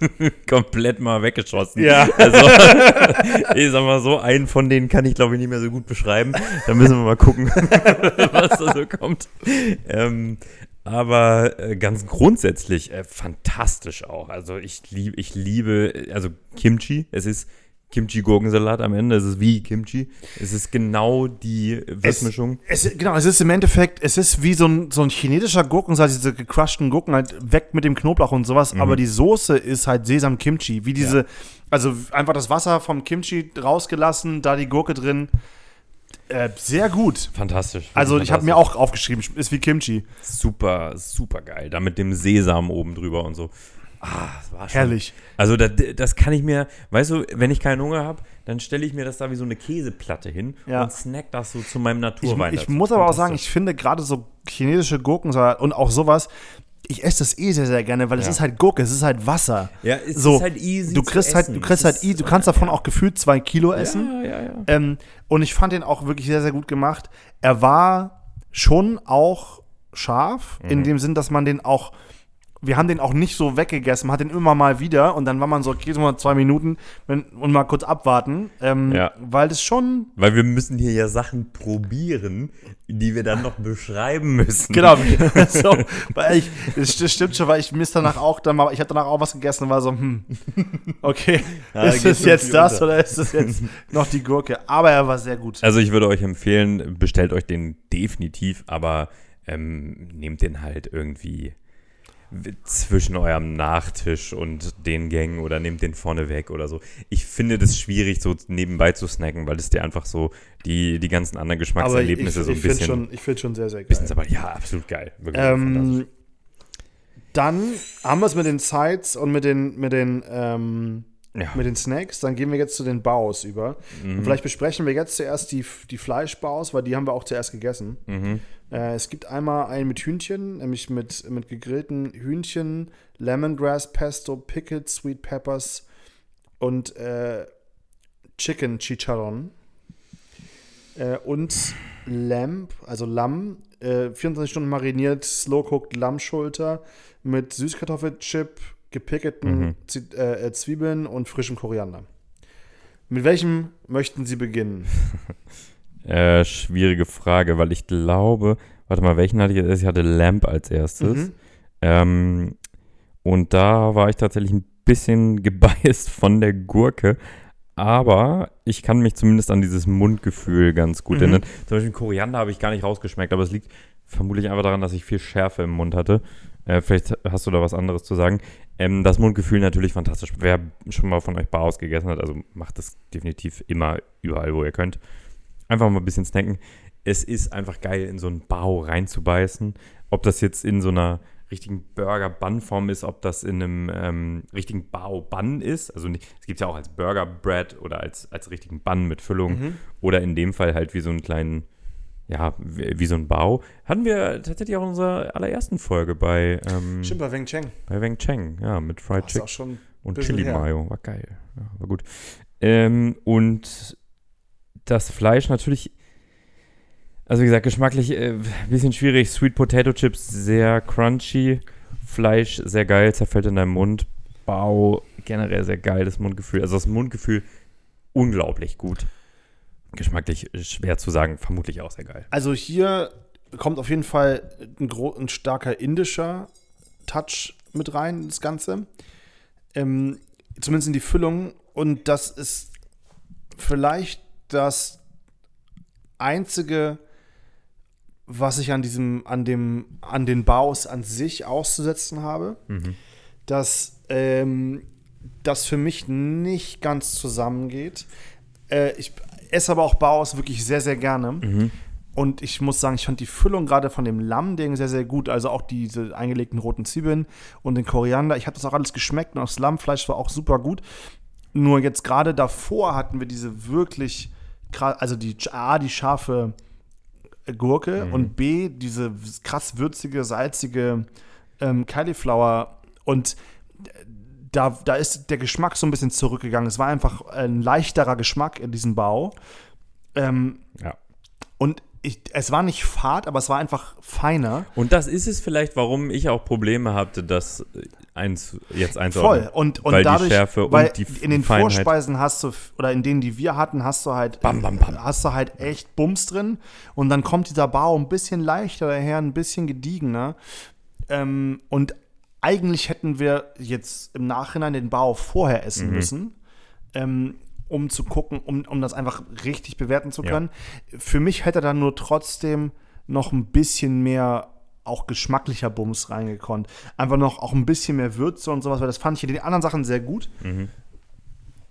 komplett mal weggeschossen. Ja. Also, ich sag mal so, einen von denen kann ich glaube ich nicht mehr so gut beschreiben. Da müssen wir mal gucken, was da so kommt. Ähm, aber äh, ganz grundsätzlich äh, fantastisch auch. Also ich liebe, ich liebe, also Kimchi. Es ist Kimchi-Gurkensalat am Ende. Es ist wie Kimchi. Es ist genau die Würzmischung. Es, es, genau, es ist im Endeffekt, es ist wie so ein, so ein chinesischer Gurkensalat, diese gecrushten Gurken halt weg mit dem Knoblauch und sowas, Mhm. aber die Soße ist halt Sesam-Kimchi, wie diese, also einfach das Wasser vom Kimchi rausgelassen, da die Gurke drin. Äh, sehr gut. Fantastisch. Also ich habe mir auch aufgeschrieben, ist wie Kimchi. super, super geil. Da mit dem Sesam oben drüber und so. Ah, das war schon. Herrlich. Also das, das kann ich mir, weißt du, wenn ich keinen Hunger habe, dann stelle ich mir das da wie so eine Käseplatte hin Ja. und snack das so zu meinem Ich, Naturwein. ich dazu. muss aber auch sagen, ich finde gerade so chinesische Gurkensalat und auch sowas, ich esse das eh sehr, sehr gerne, weil es Ja. ist halt Gurke, es ist halt Wasser. Ja, es so, ist halt easy Du kriegst halt, du kriegst Es halt, easy, du kannst davon auch gefühlt zwei Kilo essen. Ja, ja, ja. Ähm, und ich fand den auch wirklich sehr, sehr gut gemacht. Er war schon auch scharf, Mhm. in dem Sinn, dass man den auch, wir haben den auch nicht so weggegessen, man hat den immer mal wieder und dann war man so, okay, so mal zwei Minuten wenn, und mal kurz abwarten, ähm, Ja. weil das schon, Weil wir müssen hier ja Sachen probieren, die wir dann noch beschreiben müssen. genau, so, weil ich, das, stimmt schon, weil ich mir danach auch dann mal, ich habe danach auch was gegessen und war so, hm, okay, Ja, ist es jetzt das unter. oder ist es jetzt noch die Gurke? Aber er war sehr gut. Also ich würde euch empfehlen, bestellt euch den definitiv, aber ähm, nehmt den halt irgendwie zwischen eurem Nachtisch und den Gängen oder nehmt den vorne weg oder so. Ich finde das schwierig, so nebenbei zu snacken, weil es dir einfach so die, die ganzen anderen Geschmackserlebnisse so ein ich finde bisschen, schon, ich find schon sehr, sehr geil. bisschen aber ja, absolut geil. Ähm, dann haben wir es mit den Sides und mit den, mit den, ähm, ja. mit den Snacks. Dann gehen wir jetzt zu den Baus über. Mhm. Und vielleicht besprechen wir jetzt zuerst die, die Fleischbaus, weil die haben wir auch zuerst gegessen. Mhm. Äh, es gibt einmal einen mit Hühnchen, nämlich mit, mit gegrillten Hühnchen, Lemongrass Pesto, Pickled Sweet Peppers und äh, Chicken Chicharron. Äh, und Lamb, also Lamm, äh, 24 Stunden mariniert, slow-cooked Lammschulter mit Süßkartoffelchip, gepickelten Mhm. Zi- äh, äh, Zwiebeln und frischem Koriander. Mit welchem möchten Sie beginnen? Äh, schwierige Frage, weil ich glaube, warte mal, welchen hatte ich jetzt? Ich hatte Lamp als erstes. Mhm. Ähm, und da war ich tatsächlich ein bisschen gebiased von der Gurke. Aber ich kann mich zumindest an dieses Mundgefühl ganz gut Mhm. erinnern. Zum Beispiel Koriander habe ich gar nicht rausgeschmeckt, aber es liegt vermutlich einfach daran, dass ich viel Schärfe im Mund hatte. Äh, vielleicht hast du da was anderes zu sagen. Ähm, das Mundgefühl natürlich fantastisch. Wer schon mal von euch Baos gegessen hat, also macht das definitiv immer überall, wo ihr könnt. Einfach mal ein bisschen snacken. Es ist einfach geil, in so einen Bao reinzubeißen. Ob das jetzt in so einer richtigen Burger-Bun-Form ist, ob das in einem ähm, richtigen Bao-Bun ist. Also es gibt ja auch als Burger-Bread oder als, als richtigen Bun mit Füllung. Mhm. Oder in dem Fall halt wie so einen kleinen, ja, wie, wie so ein Bao. Hatten wir tatsächlich auch in unserer allerersten Folge bei, ähm, Stimmt, bei Weng Cheng. bei Weng Cheng, ja, mit Fried Chicken und bisschen Chili her. Mayo. War geil. Ja, war gut. Ähm, und das Fleisch natürlich, also wie gesagt, geschmacklich ein äh, bisschen schwierig. Sweet Potato Chips sehr crunchy. Fleisch sehr geil, zerfällt in deinem Mund. Bau generell sehr geil, das Mundgefühl. Also das Mundgefühl unglaublich gut. Geschmacklich schwer zu sagen, vermutlich auch sehr geil. Also hier kommt auf jeden Fall ein, ein starker indischer Touch mit rein, das Ganze. Ähm, zumindest in die Füllung. Und das ist vielleicht das einzige, was ich an diesem, an dem, an den Baus an sich auszusetzen habe, Mhm. dass ähm, das für mich nicht ganz zusammengeht. Äh, ich esse aber auch Baus wirklich sehr, sehr gerne. Mhm. Und ich muss sagen, ich fand die Füllung gerade von dem Lammding sehr, sehr gut. Also auch diese eingelegten roten Zwiebeln und den Koriander. Ich habe das auch alles geschmeckt und das Lammfleisch war auch super gut. Nur jetzt gerade davor hatten wir diese wirklich, also die A, die scharfe Gurke und B, diese krass würzige, salzige ähm, Cauliflower. Und da, da ist der Geschmack so ein bisschen zurückgegangen. Es war einfach ein leichterer Geschmack in diesem Bau. Ähm, Ja. Und ich, es war nicht fad, aber es war einfach feiner. Und das ist es vielleicht, warum ich auch Probleme hatte, das eins, jetzt Voll. einzuordnen. Und, und Weil die dadurch, Schärfe weil und die in den Feinheit- Vorspeisen hast du, oder in denen, die wir hatten, hast du halt, Bam, bam, bam. hast du halt echt Bums drin. Und dann kommt dieser Bau ein bisschen leichter daher, ein bisschen gediegener. Ähm, und eigentlich hätten wir jetzt im Nachhinein den Bau vorher essen Mhm. müssen. Ähm, um zu gucken, um, um das einfach richtig bewerten zu Ja. können. Für mich hätte da nur trotzdem noch ein bisschen mehr auch geschmacklicher Bums reingekonnt. Einfach noch auch ein bisschen mehr Würze und sowas, weil das fand ich in den anderen Sachen sehr gut.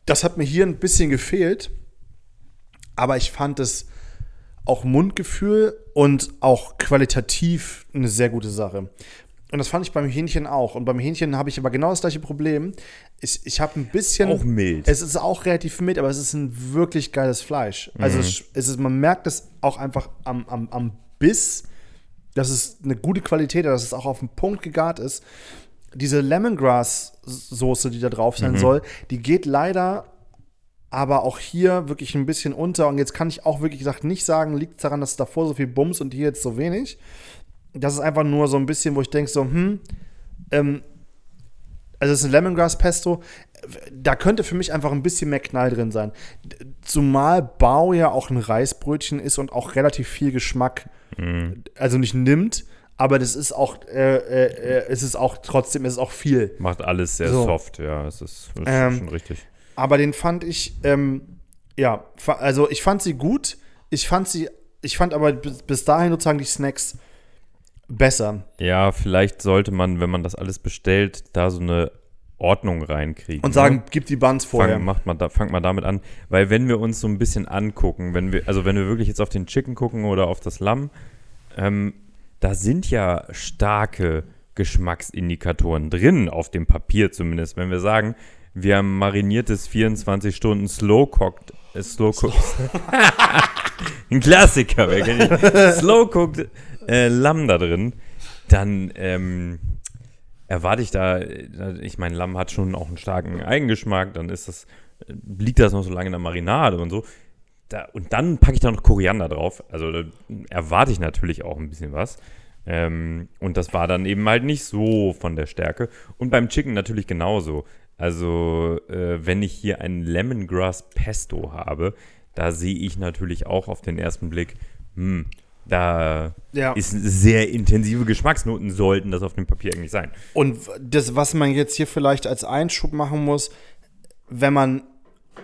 Das hat mir hier ein bisschen gefehlt, aber ich fand es auch Mundgefühl und auch qualitativ eine sehr gute Sache. Und das fand ich beim Hähnchen auch. Und beim Hähnchen habe ich aber genau das gleiche Problem. Ich, ich habe ein bisschen. Auch mild. Es ist auch relativ mild, aber es ist ein wirklich geiles Fleisch. Also es, es ist, man merkt es auch einfach am, am, am Biss, dass es eine gute Qualität hat, dass es auch auf den Punkt gegart ist. Diese Lemongrass-Soße, die da drauf sein soll, die geht leider aber auch hier wirklich ein bisschen unter. Und jetzt kann ich auch wirklich gesagt nicht sagen, liegt es daran, dass davor so viel Bums und hier jetzt so wenig. Das ist einfach nur so ein bisschen, wo ich denke, so, hm, ähm, also es ist ein Lemongrass Pesto, da könnte für mich einfach ein bisschen mehr Knall drin sein. Zumal Bao ja auch ein Reisbrötchen ist und auch relativ viel Geschmack, also nicht nimmt, aber das ist auch, äh, äh, äh, es ist auch trotzdem, es ist auch viel. Macht alles sehr So. soft, ja, es ist, ist Ähm, schon richtig. Aber den fand ich, ähm, ja, also ich fand sie gut. Ich fand sie, ich fand aber bis, bis dahin sozusagen die Snacks besser. Ja, vielleicht sollte man, wenn man das alles bestellt, da so eine Ordnung reinkriegen. Und ne? sagen, gib die Buns vorher. Fang, macht mal da, fangt mal damit an, weil wenn wir uns so ein bisschen angucken, wenn wir, also wenn wir wirklich jetzt auf den Chicken gucken oder auf das Lamm, ähm, da sind ja starke Geschmacksindikatoren drin, auf dem Papier zumindest. Wenn wir sagen, wir haben mariniertes 24 Stunden Slow Cooked, äh, Slow Cooked, ein Klassiker, wer kennt? Slow Cooked äh, Lamm da drin, dann ähm, erwarte ich da, äh, ich meine, Lamm hat schon auch einen starken Eigengeschmack, dann ist das, äh, liegt das noch so lange in der Marinade und so. Da, und dann packe ich da noch Koriander drauf. Also da erwarte ich natürlich auch ein bisschen was. Ähm, und das war dann eben halt nicht so von der Stärke. Und beim Chicken natürlich genauso. Also, äh, wenn ich hier ein Lemongrass Pesto habe, da sehe ich natürlich auch auf den ersten Blick, hm, da Ja. ist sehr intensive Geschmacksnoten, sollten das auf dem Papier eigentlich sein. Und das, was man jetzt hier vielleicht als Einschub machen muss, wenn man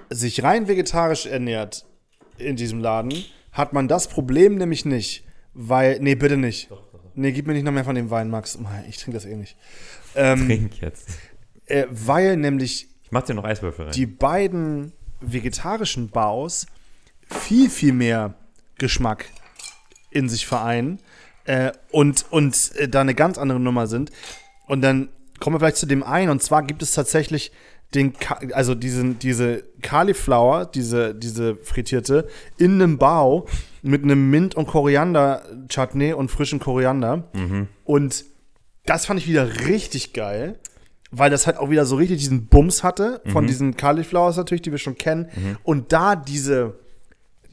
sich rein vegetarisch ernährt in diesem Laden, hat man das Problem nämlich nicht. Weil, nee, bitte nicht. Nee, gib mir nicht noch mehr von dem Wein, Max. Ich trinke das eh nicht. Ähm, Trink jetzt. äh, weil nämlich Ich mach dir noch Eiswürfel rein. die beiden vegetarischen Baus viel, viel mehr Geschmack in sich vereinen äh, und, und äh, da eine ganz andere Nummer sind. Und dann kommen wir vielleicht zu dem einen. Und zwar gibt es tatsächlich den, Ka also diesen, diese Cauliflower, diese, diese frittierte, in einem Bao mit einem Mint- und Koriander-Chutney und frischen Koriander. Und das fand ich wieder richtig geil, weil das halt auch wieder so richtig diesen Bums hatte von diesen Cauliflowers natürlich, die wir schon kennen. Und da diese,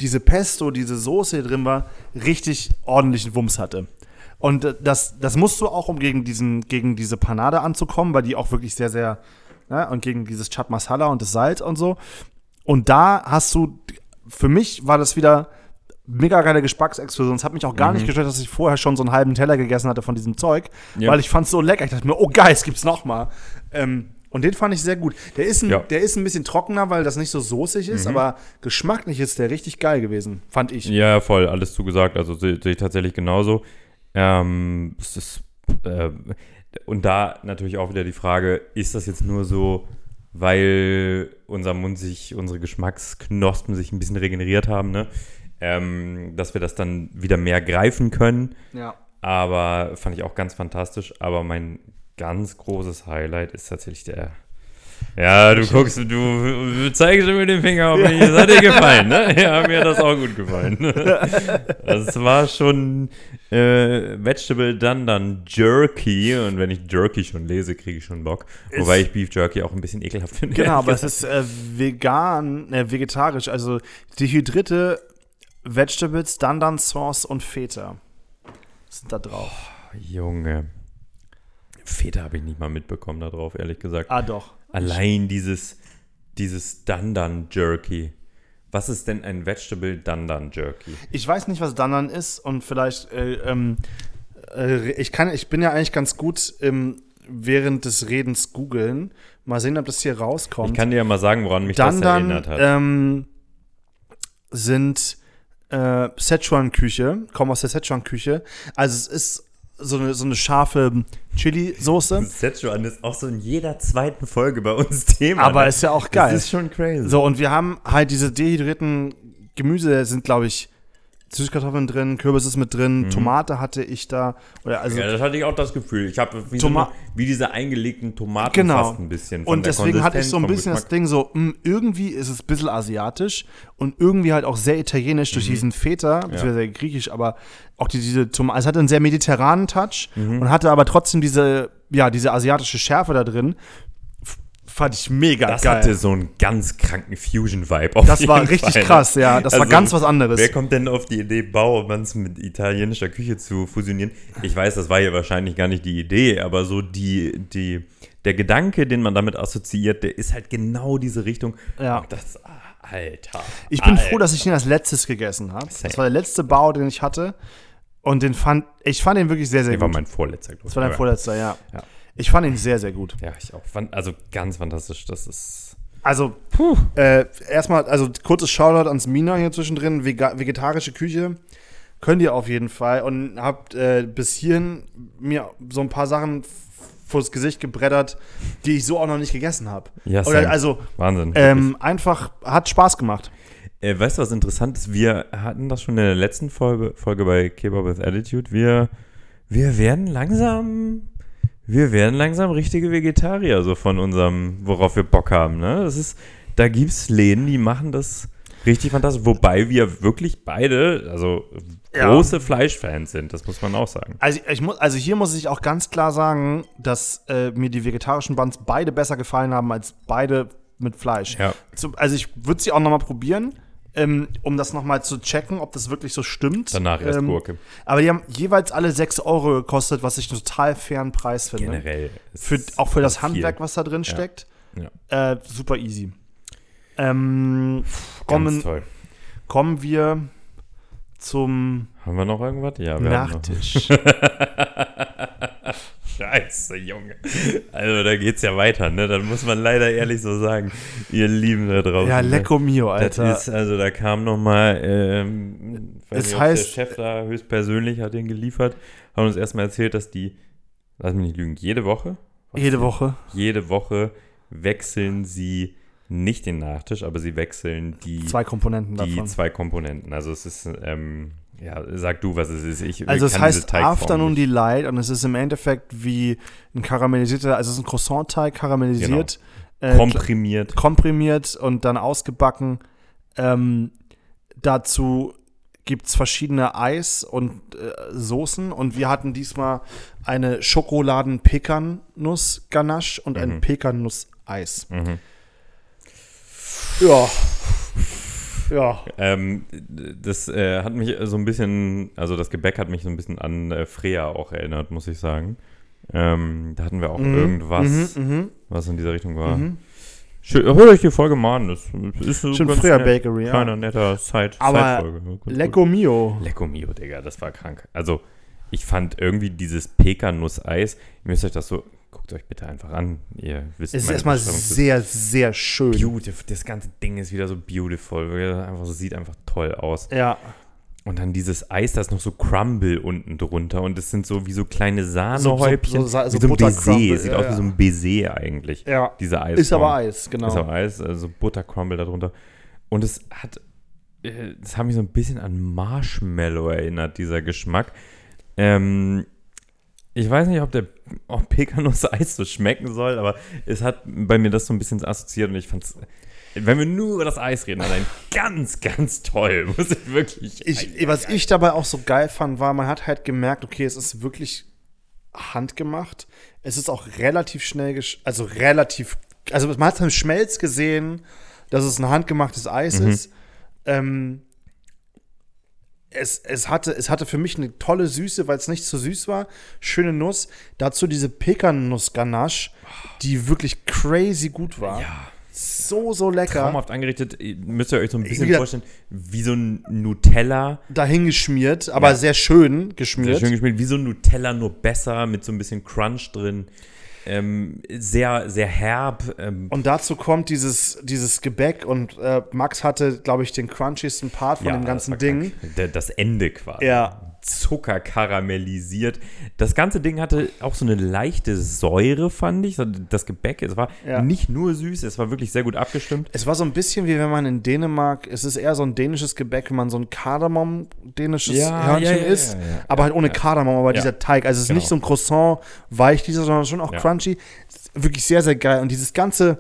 diese Pesto, diese Soße hier drin war, richtig ordentlichen Wumms hatte. Und äh, das, das musst du auch, um gegen, diesen, gegen diese Panade anzukommen, weil die auch wirklich sehr, sehr, ne, und gegen dieses Chat Masala und das Salz und so. Und da hast du, für mich war das wieder mega geile Geschmacksexplosion. Es hat mich auch gar nicht gestört, dass ich vorher schon so einen halben Teller gegessen hatte von diesem Zeug, Ja. weil ich fand es so lecker. Ich dachte mir, oh geil, es gibt's noch mal. Ähm, und den fand ich sehr gut. Der ist, ein, Ja. der ist ein bisschen trockener, weil das nicht so soßig ist, aber geschmacklich ist der richtig geil gewesen, fand ich. Ja, voll, alles zugesagt. Also sehe sehe ich tatsächlich genauso. Ähm, es ist, äh, und da natürlich auch wieder die Frage, ist das jetzt nur so, weil unser Mund sich, unsere Geschmacksknospen sich ein bisschen regeneriert haben, ne? Ähm, dass wir das dann wieder mehr greifen können. Ja. Aber fand ich auch ganz fantastisch. Aber mein ganz großes Highlight ist tatsächlich der. Ja, du guckst, du, du zeigst mit dem Finger auf mich. Das hat dir gefallen, ne? Ja, mir hat das auch gut gefallen. Das war schon äh, Vegetable dann Jerky. Und wenn ich Jerky schon lese, kriege ich schon Bock. Wobei ich Beef Jerky auch ein bisschen ekelhaft finde. Genau, aber es ist äh, vegan, äh, vegetarisch, also dehydrierte Vegetables, Dandan Sauce und Feta sind da drauf. Junge. Feta habe ich nicht mal mitbekommen da drauf, ehrlich gesagt. Ah, doch. Allein dieses, dieses Dandan Jerky. Was ist denn ein Vegetable Dandan Jerky? Ich weiß nicht, was Dandan ist und vielleicht, äh, ähm, äh, ich kann, ich bin ja eigentlich ganz gut im während des Redens googeln. Mal sehen, ob das hier rauskommt. Ich kann dir ja mal sagen, woran mich das Dandan erinnert hat. ähm, sind äh, Szechuan-Küche, kommen aus der Szechuan-Küche. Also es ist so eine, so eine scharfe Chili-Soße. Szechuan ist auch so in jeder zweiten Folge bei uns Thema. Aber ne? ist ja auch geil. Das ist schon crazy. So, und wir haben halt diese dehydrierten Gemüse, sind, glaube ich, Süßkartoffeln drin, Kürbis ist mit drin, Tomate hatte ich da. Oder also, Mhm. ja, das hatte ich auch das Gefühl. Ich habe wie, so eine- wie diese eingelegten Tomaten Genau. fast ein bisschen. Und deswegen hatte ich so ein bisschen das Ding so, mh, irgendwie ist es ein bisschen asiatisch und irgendwie halt auch sehr italienisch Mhm. durch diesen Feta, beziehungsweise griechisch, aber auch die, diese Tomaten, es hatte einen sehr mediterranen Touch Mhm. und hatte aber trotzdem diese, ja, diese asiatische Schärfe da drin. Fand ich mega Das geil. hatte so einen ganz kranken Fusion-Vibe. auf das war richtig Fall, krass, ja. Das war Also, ganz was anderes. Wer kommt denn auf die Idee, Bauermanns mit italienischer Küche zu fusionieren? Ich weiß, das war ja wahrscheinlich gar nicht die Idee, aber so die, die, der Gedanke, den man damit assoziiert, der ist halt genau diese Richtung. Ja. Das, ah, Alter. Ich bin Alter. froh, dass ich den als letztes gegessen habe. Das war der letzte Bau, den ich hatte. Und den fand, ich fand ihn wirklich sehr, sehr Der war gut. mein vorletzter, glaube das war dein vorletzter, ja. Ja. Ich fand ihn sehr, sehr gut. Ja, ich auch. Also ganz fantastisch. Das ist. Also, äh, erstmal, also kurzes Shoutout ans Mina hier zwischendrin. Vega vegetarische Küche könnt ihr auf jeden Fall. Und habt äh, bis hierhin mir so ein paar Sachen vors Gesicht gebreddert, die ich so auch noch nicht gegessen habe. Ja, Oder also Wahnsinn. ähm, einfach hat Spaß gemacht. Äh, weißt du, was interessant ist? Wir hatten das schon in der letzten Folge, Folge bei Kebab with Attitude. Wir, wir werden langsam, wir werden langsam richtige Vegetarier, so von unserem, worauf wir Bock haben. Ne? Das ist, da gibt es Läden, die machen das richtig fantastisch. Wobei wir wirklich beide, also Ja. große Fleischfans sind, das muss man auch sagen. Also, ich muss, also hier muss ich auch ganz klar sagen, dass äh, mir die vegetarischen Buns beide besser gefallen haben als beide mit Fleisch. Ja. Also ich würde sie auch noch mal probieren, ähm, um das noch mal zu checken, ob das wirklich so stimmt. Danach erst ähm, Gurke. Aber die haben jeweils alle 6 Euro gekostet, was ich einen total fairen Preis finde. Generell. Für, auch für das viel. Handwerk, was da drin steckt. Ja. Äh, super easy. Ähm, Ganz kommen, toll. kommen wir zum Haben wir noch irgendwas? Ja, wir haben noch. Scheiße, Junge. Also da geht's ja weiter, ne? Dann muss man leider ehrlich so sagen, ihr Lieben da draußen. ja, ne? Lecco Mio, Das Alter. ist, also da kam noch mal, ähm, Es nicht, heißt- der Chef da höchstpersönlich hat den geliefert, hat uns erstmal erzählt, dass die, lass mich nicht lügen, jede Woche? Jede Woche. Jede Woche wechseln sie nicht den Nachtisch, aber sie wechseln die, Zwei Komponenten die davon. zwei Komponenten. Also es ist, ähm, ja, sag du, was es ist. Ich Also es heißt Afternoon nicht. Delight und es ist im Endeffekt wie ein karamellisierter, also es ist ein Croissant-Teig karamellisiert, äh, komprimiert. komprimiert und dann ausgebacken. Ähm, dazu gibt es verschiedene Eis und äh, Soßen und wir hatten diesmal eine Schokoladen-Pekan-Nuss-Ganache und ein Pekan-Nuss-Eis. Mhm. Ja. Ja. Ähm, das äh, hat mich so ein bisschen, also das Gebäck hat mich so ein bisschen an äh, Freya auch erinnert, muss ich sagen. Ähm, da hatten wir auch irgendwas, Mhm, was in dieser Richtung war. Schön, hört euch die Folge mal an. Das ist so Schön ganz nett. Bakery, ja. Kleiner, netter Side, Aber gut. Lecco Mio. Lecco Mio, Digga, das war krank. Also, ich fand irgendwie dieses Pekannuss-Eis, ihr müsst euch das so, guckt euch bitte einfach an. Ihr wisst Es ist erstmal sehr, sehr schön. beautiful. Das ganze Ding ist wieder so beautiful. Einfach, so sieht einfach toll aus. Ja. Und dann dieses Eis, da ist noch so Crumble unten drunter. Und das sind so wie so kleine Sahnehäubchen. So- so- so- so wie so ein Baiser. Sieht ja, aus wie so ein Baiser eigentlich. Ja. Diese Eis. Ist aber Eis, genau. Ist aber Eis, also Buttercrumble darunter. Und es hat, äh, das hat mich so ein bisschen an Marshmallow erinnert, dieser Geschmack. Ähm, ich weiß nicht, ob der ob Pekanuss-Eis so schmecken soll, aber es hat bei mir das so ein bisschen assoziiert und ich fand's, wenn wir nur über das Eis reden, allein ganz, ganz toll, muss ich wirklich. Ich, was ich dabei auch so geil fand, war, man hat halt gemerkt, okay, es ist wirklich handgemacht. Es ist auch relativ schnell, gesch also relativ, also man hat beim Schmelz gesehen, dass es ein handgemachtes Eis Mhm. ist. Ähm, es, es, hatte, es hatte für mich eine tolle Süße, weil es nicht zu süß war. Schöne Nuss. Dazu diese Pekannuss-Ganache, die wirklich crazy gut war. Ja. So, so lecker. Traumhaft angerichtet. Müsst ihr euch so ein bisschen vorstellen, wie so ein Nutella. Dahin geschmiert, aber Ja. sehr schön Sehr geschmiert. schön gespielt. Wie so ein Nutella, nur besser, mit so ein bisschen Crunch drin. Ähm, sehr, sehr herb. Ähm, Und dazu kommt dieses, dieses Gebäck und äh, Max hatte, glaube ich, den crunchiesten Part von ja, dem ganzen Ding. Das Ende quasi. Ja. Zucker karamellisiert. Das ganze Ding hatte auch so eine leichte Säure, fand ich. Das Gebäck, es war Ja. nicht nur süß, es war wirklich sehr gut abgestimmt. Es war so ein bisschen wie wenn man in Dänemark, es ist eher so ein dänisches Gebäck, wenn man so ein Kardamom-dänisches Ja, Hörnchen ja, isst, aber halt ohne. Kardamom, aber dieser Teig. Also es ist Genau. nicht so ein Croissant weich, dieser, sondern schon auch crunchy. Wirklich sehr, sehr geil. Und dieses ganze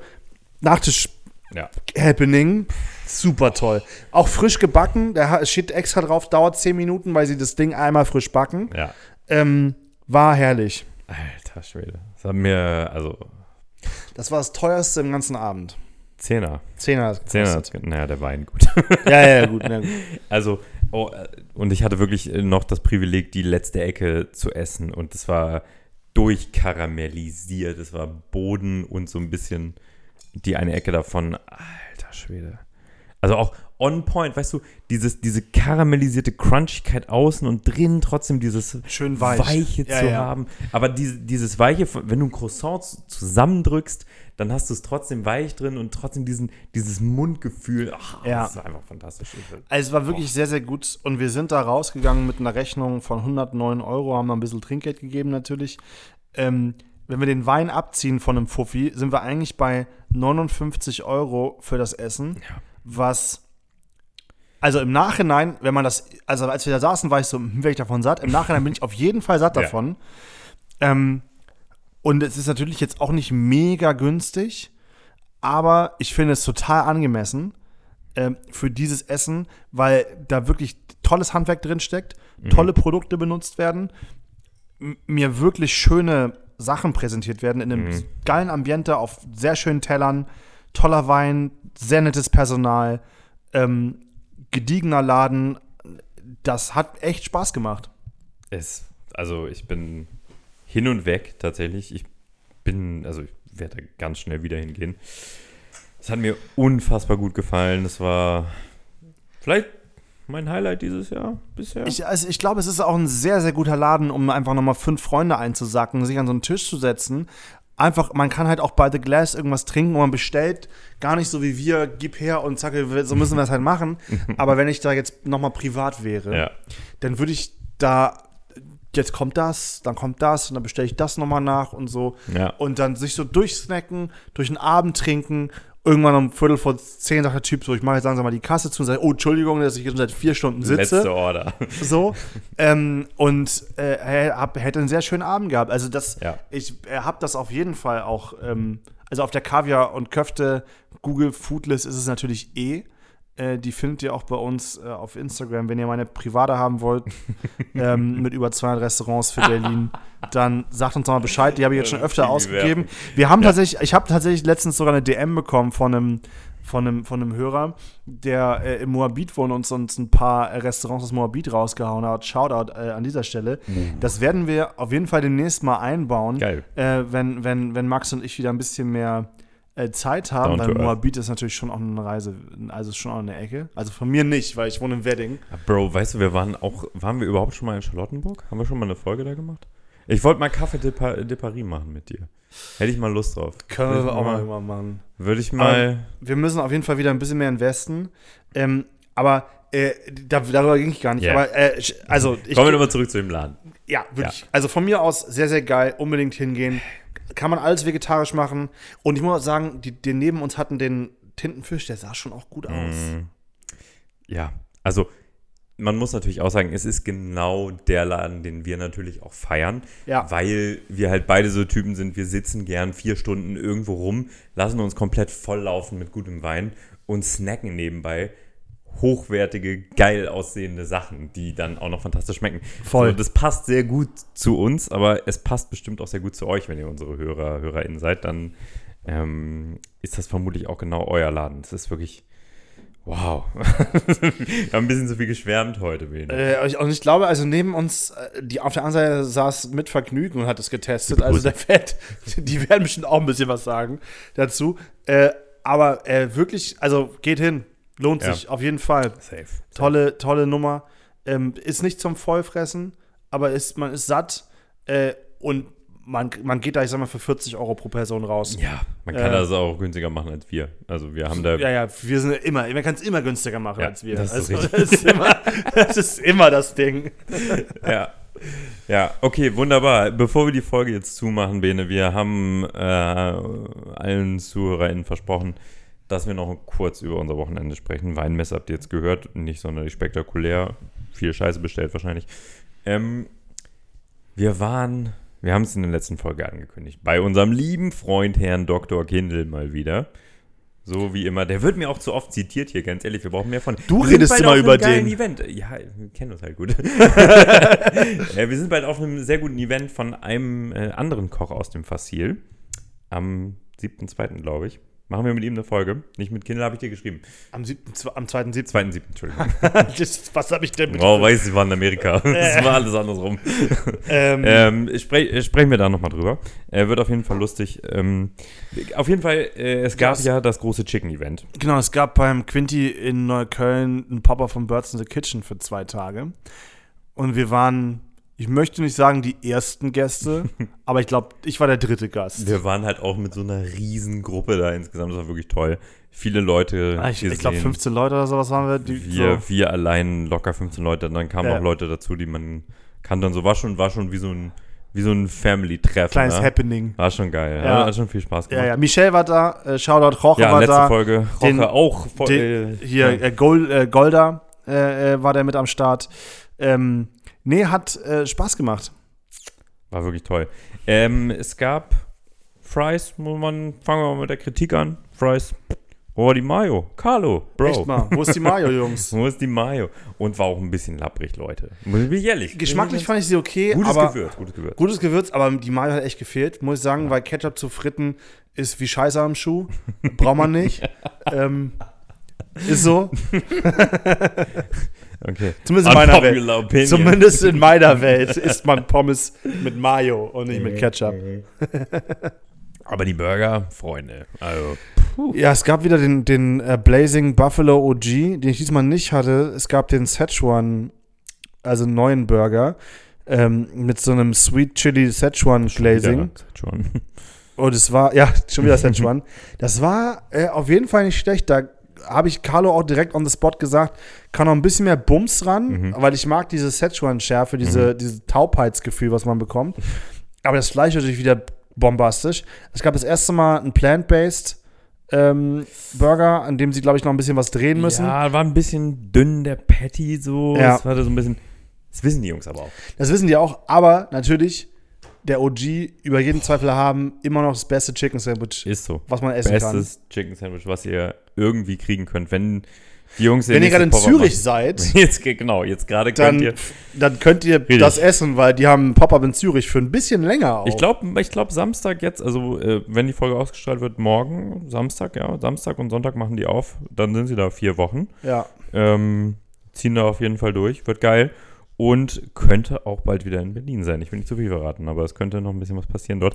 Nachtisch-Happening, Ja. Super toll. Auch frisch gebacken, da steht extra drauf, dauert 10 Minuten, weil sie das Ding einmal frisch backen. Ja. Ähm, war herrlich. Alter Schwede. Das hat mir, also, Das war das teuerste im ganzen Abend. Zehner. Zehner. Zehner, naja, der Wein, gut. Ja, ja, gut. Ja, gut. Also, oh, äh, und ich hatte wirklich äh, noch das Privileg, die letzte Ecke zu essen. Und es war durchkaramellisiert. Es war Boden und so ein bisschen die eine Ecke davon. Alter Schwede. Also auch on point, weißt du, dieses, diese karamellisierte Crunchigkeit außen und drinnen trotzdem dieses Schön weich. Weiche Ja, zu ja. haben. Aber diese, dieses Weiche, wenn du ein Croissant zusammendrückst, dann hast du es trotzdem weich drin und trotzdem diesen, dieses Mundgefühl. Ach, Ja. Das ist einfach fantastisch. Also es war wirklich sehr, sehr gut und wir sind da rausgegangen mit einer Rechnung von 109 Euro, haben ein bisschen Trinkgeld gegeben natürlich. Ähm, wenn wir den Wein abziehen von einem Fuffi, sind wir eigentlich bei 59 Euro für das Essen, Ja. Was also im Nachhinein, wenn man das, also als wir da saßen, war ich so, hm, werde ich davon satt? Im Nachhinein bin ich auf jeden Fall satt Ja. davon. Ähm, und es ist natürlich jetzt auch nicht mega günstig, aber ich finde es total angemessen ähm, für dieses Essen, weil da wirklich tolles Handwerk drin steckt, tolle Produkte benutzt werden, mir wirklich schöne Sachen präsentiert werden in einem Mhm. geilen Ambiente auf sehr schönen Tellern, toller Wein, sehr nettes Personal, ähm, gediegener Laden. Das hat echt Spaß gemacht. Es, also ich bin hin und weg tatsächlich. Ich bin, also ich werde da ganz schnell wieder hingehen. Es hat mir unfassbar gut gefallen. Es war vielleicht mein Highlight dieses Jahr bisher. Ich, also ich glaube, es ist auch ein sehr, sehr guter Laden, um einfach nochmal fünf Freunde einzusacken, sich an so einen Tisch zu setzen. Einfach, man kann halt auch bei The Glass irgendwas trinken und man bestellt gar nicht so wie wir, gib her und zack, so müssen wir es halt machen. Aber wenn ich da jetzt nochmal privat wäre, ja, dann würde ich da, jetzt kommt das, dann kommt das und dann bestelle ich das nochmal nach und so. ja. Und dann sich so durchsnacken, durch den Abend trinken. Irgendwann um Viertel vor zehn sagt der Typ so, ich mache jetzt langsam mal die Kasse zu und sage, oh, Entschuldigung, dass ich hier schon seit vier Stunden sitze Letzte Order. so ähm, und äh, er hab, hätte einen sehr schönen Abend gehabt. Also das, Ja. ich habe das auf jeden Fall auch, ähm, also auf der Kaviar und Köfte Google Foodlist ist es natürlich eh. Äh, die findet ihr auch bei uns äh, auf Instagram. Wenn ihr meine private haben wollt, ähm, mit über 200 Restaurants für Berlin, dann sagt uns doch mal Bescheid. Die habe ich jetzt schon öfter ausgegeben. Wir haben Ja. tatsächlich, ich habe tatsächlich letztens sogar eine DM bekommen von einem, von einem, von einem Hörer, der äh, im Moabit wohnt und uns ein paar Restaurants aus Moabit rausgehauen hat. Shoutout äh, an dieser Stelle. Das werden wir auf jeden Fall demnächst mal einbauen, äh, wenn, wenn, wenn Max und ich wieder ein bisschen mehr äh, Zeit haben, Down weil. Moabit ist natürlich schon auch eine Reise, also schon auch eine Ecke. Also von mir nicht, weil ich wohne in Wedding. Bro, weißt du, wir waren auch, waren wir überhaupt schon mal in Charlottenburg? Haben wir schon mal eine Folge da gemacht? Ich wollte mal Kaffee de, Pa- de Paris machen mit dir. Hätte ich mal Lust drauf. Können Würde wir auch mal irgendwann machen. Würde ich mal. Wir müssen auf jeden Fall wieder ein bisschen mehr investen. Ähm, aber äh, da, darüber ging ich gar nicht. Ja. Aber äh, also ich, Kommen wir nochmal zurück zu dem Laden. ja, wirklich. Also von mir aus sehr, sehr geil. Unbedingt hingehen. Kann man alles vegetarisch machen. Und ich muss auch sagen, die, die neben uns hatten den Tintenfisch, der sah schon auch gut aus. Mhm. Ja, also man muss natürlich auch sagen, es ist genau der Laden, den wir natürlich auch feiern, Ja. weil wir halt beide so Typen sind, wir sitzen gern vier Stunden irgendwo rum, lassen uns komplett volllaufen mit gutem Wein und snacken nebenbei hochwertige, geil aussehende Sachen, die dann auch noch fantastisch schmecken. Voll. So, das passt sehr gut zu uns, aber es passt bestimmt auch sehr gut zu euch, wenn ihr unsere Hörer, HörerInnen seid, dann ähm, ist das vermutlich auch genau euer Laden. Es ist wirklich Wow. Wir haben ein bisschen zu viel geschwärmt heute. Äh, und ich glaube, also neben uns, äh, die auf der anderen Seite saß mit Vergnügen und hat es getestet. Also der Fett, die werden bestimmt auch ein bisschen was sagen dazu. Äh, aber äh, wirklich, also geht hin. Lohnt Ja. sich auf jeden Fall. Safe. Tolle, tolle Nummer. Ähm, ist nicht zum Vollfressen, aber ist, man ist satt äh, und man, man geht da, ich sag mal, für 40 Euro pro Person raus. Ja, man kann Äh, das auch günstiger machen als wir. Also wir haben da. Ja, ja, wir sind immer, man kann es immer günstiger machen Ja, als wir. das ist also, das, ist immer, das ist immer das Ding. Ja. Ja, okay, wunderbar. Bevor wir die Folge jetzt zumachen, Bene, wir haben äh, allen ZuhörerInnen versprochen, dass wir noch kurz über unser Wochenende sprechen. Weinmesse habt ihr jetzt gehört, nicht sonderlich spektakulär. Viel Scheiße bestellt wahrscheinlich. Ähm, wir waren, wir haben es in der letzten Folge angekündigt, bei unserem lieben Freund Herrn Dr. Kindl mal wieder. So wie immer. Der wird mir auch zu oft zitiert hier, ganz ehrlich. Wir brauchen mehr von. Du Wir redest immer über den. Event. Ja, wir kennen uns halt gut. äh, wir sind bald auf einem sehr guten Event von einem äh, anderen Koch aus dem Fassil. Am 7.2., glaube ich. Machen wir mit ihm eine Folge. Nicht mit Kindle, habe ich dir geschrieben. Am, siebten, am 2.7. 2.7., Entschuldigung. Das- Was habe ich denn mit? Oh, weiß, sie waren in Amerika. Das war alles andersrum. Ähm, Ähm, spre sprechen wir da nochmal drüber. Äh, wird auf jeden Fall lustig. Ähm, auf jeden Fall, äh, es gab Das- ja das große Chicken-Event. Genau, es gab beim Quinty in Neukölln einen Papa von Birds in the Kitchen für zwei Tage. Und wir waren, ich möchte nicht sagen die ersten Gäste, aber ich glaube, ich war der dritte Gast. Wir waren halt auch mit so einer riesen Gruppe da insgesamt. Das war wirklich toll. Viele Leute. Ah, ich ich glaube, 15 Leute oder sowas waren wir. Die, Wir, so. wir allein locker 15 Leute. Und dann kamen Ja. auch Leute dazu, die man kannte und so. War schon, war schon wie so ein, wie so ein Family-Treffen. Kleines ne? Happening. War schon geil. Ja. Ja. Hat schon viel Spaß Ja, gemacht. ja. Michelle war da, äh, Shoutout, Jorge Ja, war letzte da. Folge. Roche Den- auch. voll- Den, äh, hier, ja. äh, Gold, äh, Golda äh, äh, war der mit am Start. Ähm, nee, hat äh, Spaß gemacht. War wirklich toll. Ähm, es gab Fries, man, fangen wir mal mit der Kritik an. Fries. Wo war die Mayo? Carlo, Bro. Echt mal. Wo ist die Mayo, Jungs? Wo ist die Mayo? Und war auch ein bisschen lapprig, Leute. Muss ich ehrlich. Geschmacklich fand ich sie okay, Gutes aber Gewürz, gutes Gewürz. gutes Gewürz, aber die Mayo hat echt gefehlt, muss ich sagen, weil Ketchup zu Fritten ist wie Scheiße am Schuh. Braucht man nicht. ähm, ist so. Okay. Zumindest in meiner Welt. Zumindest in meiner Welt isst man Pommes mit Mayo und nicht mit Ketchup. Aber die Burger, Freunde. Also, Ja, es gab wieder den, den äh, Blazing Buffalo OG, den ich diesmal nicht hatte. Es gab den Szechuan, also einen neuen Burger, ähm, mit so einem Sweet Chili Szechuan Glazing. Und es war, ja, schon wieder Szechuan. das war äh, auf jeden Fall nicht schlecht. Da habe ich Carlo auch direkt on the spot gesagt, kann noch ein bisschen mehr Bums ran, Mhm. weil ich mag diese Szechuan-Schärfe, diese, dieses Taubheitsgefühl, was man bekommt. Aber das Fleisch natürlich wieder bombastisch. Es gab das erste Mal einen Plant-Based ähm, Burger, an dem sie, glaube ich, noch ein bisschen was drehen müssen. Ja, war ein bisschen dünn, der Patty so. Ja. Das war so ein bisschen. Das wissen die Jungs aber auch. Das wissen die auch, aber natürlich, der OG über jeden Zweifel haben, immer noch das beste Chicken Sandwich, Ist so. was man essen kann. Bestes Chicken Sandwich, was ihr irgendwie kriegen könnt. Wenn die Jungs Wenn ihr gerade in Pop-up Zürich machen. seid, Jetzt, genau, jetzt gerade könnt dann, ihr. dann könnt ihr Richtig. das essen, weil die haben Pop-Up in Zürich für ein bisschen länger auch. Ich glaube, ich glaub, Samstag jetzt, also äh, wenn die Folge ausgestrahlt wird, morgen, Samstag, ja, Samstag und Sonntag machen die auf. Dann sind sie da vier Wochen. Ja. Ähm, ziehen da auf jeden Fall durch. Wird geil. Und könnte auch bald wieder in Berlin sein. Ich will nicht zu viel verraten, aber es könnte noch ein bisschen was passieren dort.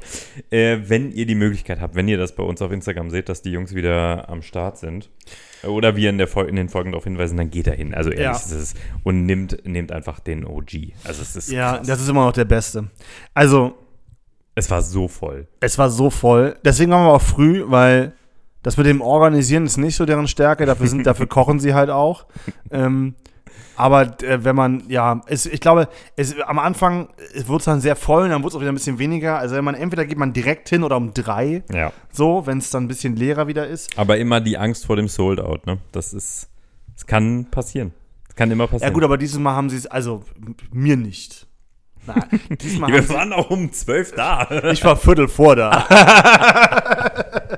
Äh, wenn ihr die Möglichkeit habt, wenn ihr das bei uns auf Instagram seht, dass die Jungs wieder am Start sind, oder wir in, der Fol in den Folgen darauf hinweisen, dann geht da hin. Also ehrlich Ja. ist es. Und nimmt, nehmt einfach den OG. Also es ist Ja, krass. das ist immer noch der Beste. Also, es war so voll. es war so voll. Deswegen waren wir auch früh, weil das mit dem Organisieren ist nicht so deren Stärke. Dafür, sind, dafür kochen sie halt auch. Ähm, aber äh, wenn man, ja, es, ich glaube, es, am Anfang wurde es dann sehr voll und dann wurde es auch wieder ein bisschen weniger. Also wenn man entweder geht man direkt hin oder um drei, Ja. so, wenn es dann ein bisschen leerer wieder ist. Aber immer die Angst vor dem Sold Out, ne? Das ist, es kann passieren. Es kann immer Ja passieren. gut, aber dieses Mal haben sie es, also mir nicht. Nein, diesmal wir waren auch um zwölf da. ich war Viertel vor da.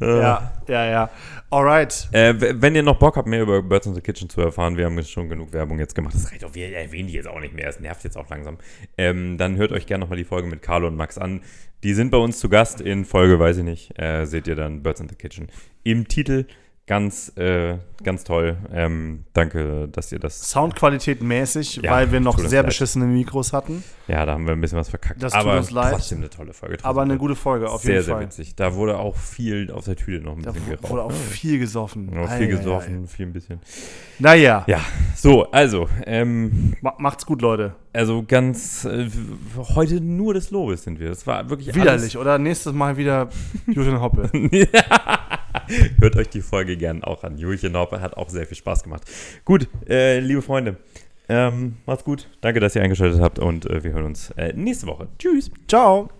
ja, ja, ja. Alright. Äh, wenn ihr noch Bock habt, mehr über Birds in the Kitchen zu erfahren, wir haben jetzt schon genug Werbung jetzt gemacht. Das reicht auch, wir erwähnen die jetzt auch nicht mehr. Es nervt jetzt auch langsam. Ähm, dann hört euch gerne nochmal die Folge mit Carlo und Max an. Die sind bei uns zu Gast in Folge, weiß ich nicht, äh, seht ihr dann Birds in the Kitchen. Im Titel Ganz, äh, ganz toll. Ähm, danke, dass ihr das. Soundqualität mäßig, Ja, weil wir noch tut sehr leid. beschissene Mikros hatten. Ja, da haben wir ein bisschen was verkackt. Das tut aber uns leid. trotzdem eine tolle Folge. Aber eine gute Folge, auf sehr, jeden sehr Fall. witzig. Da wurde auch viel auf der Tüte noch ein Da bisschen geraucht. wurde auch ne? viel gesoffen. Ja, Ei, viel ei, gesoffen, viel ein bisschen. ei. Naja, Ja, so, also, ähm, ma macht's gut, Leute. also ganz, äh, heute nur des Lobes sind wir. Das war wirklich Widerlich, oder? Nächstes Mal wieder Jürgen Hoppe. Alles, Hört euch die Folge gern auch an. Julchen Hoppe hat auch sehr viel Spaß gemacht. Gut, äh, liebe Freunde, ähm, macht's gut. Danke, dass ihr eingeschaltet habt und äh, wir hören uns äh, nächste Woche. Tschüss. Ciao.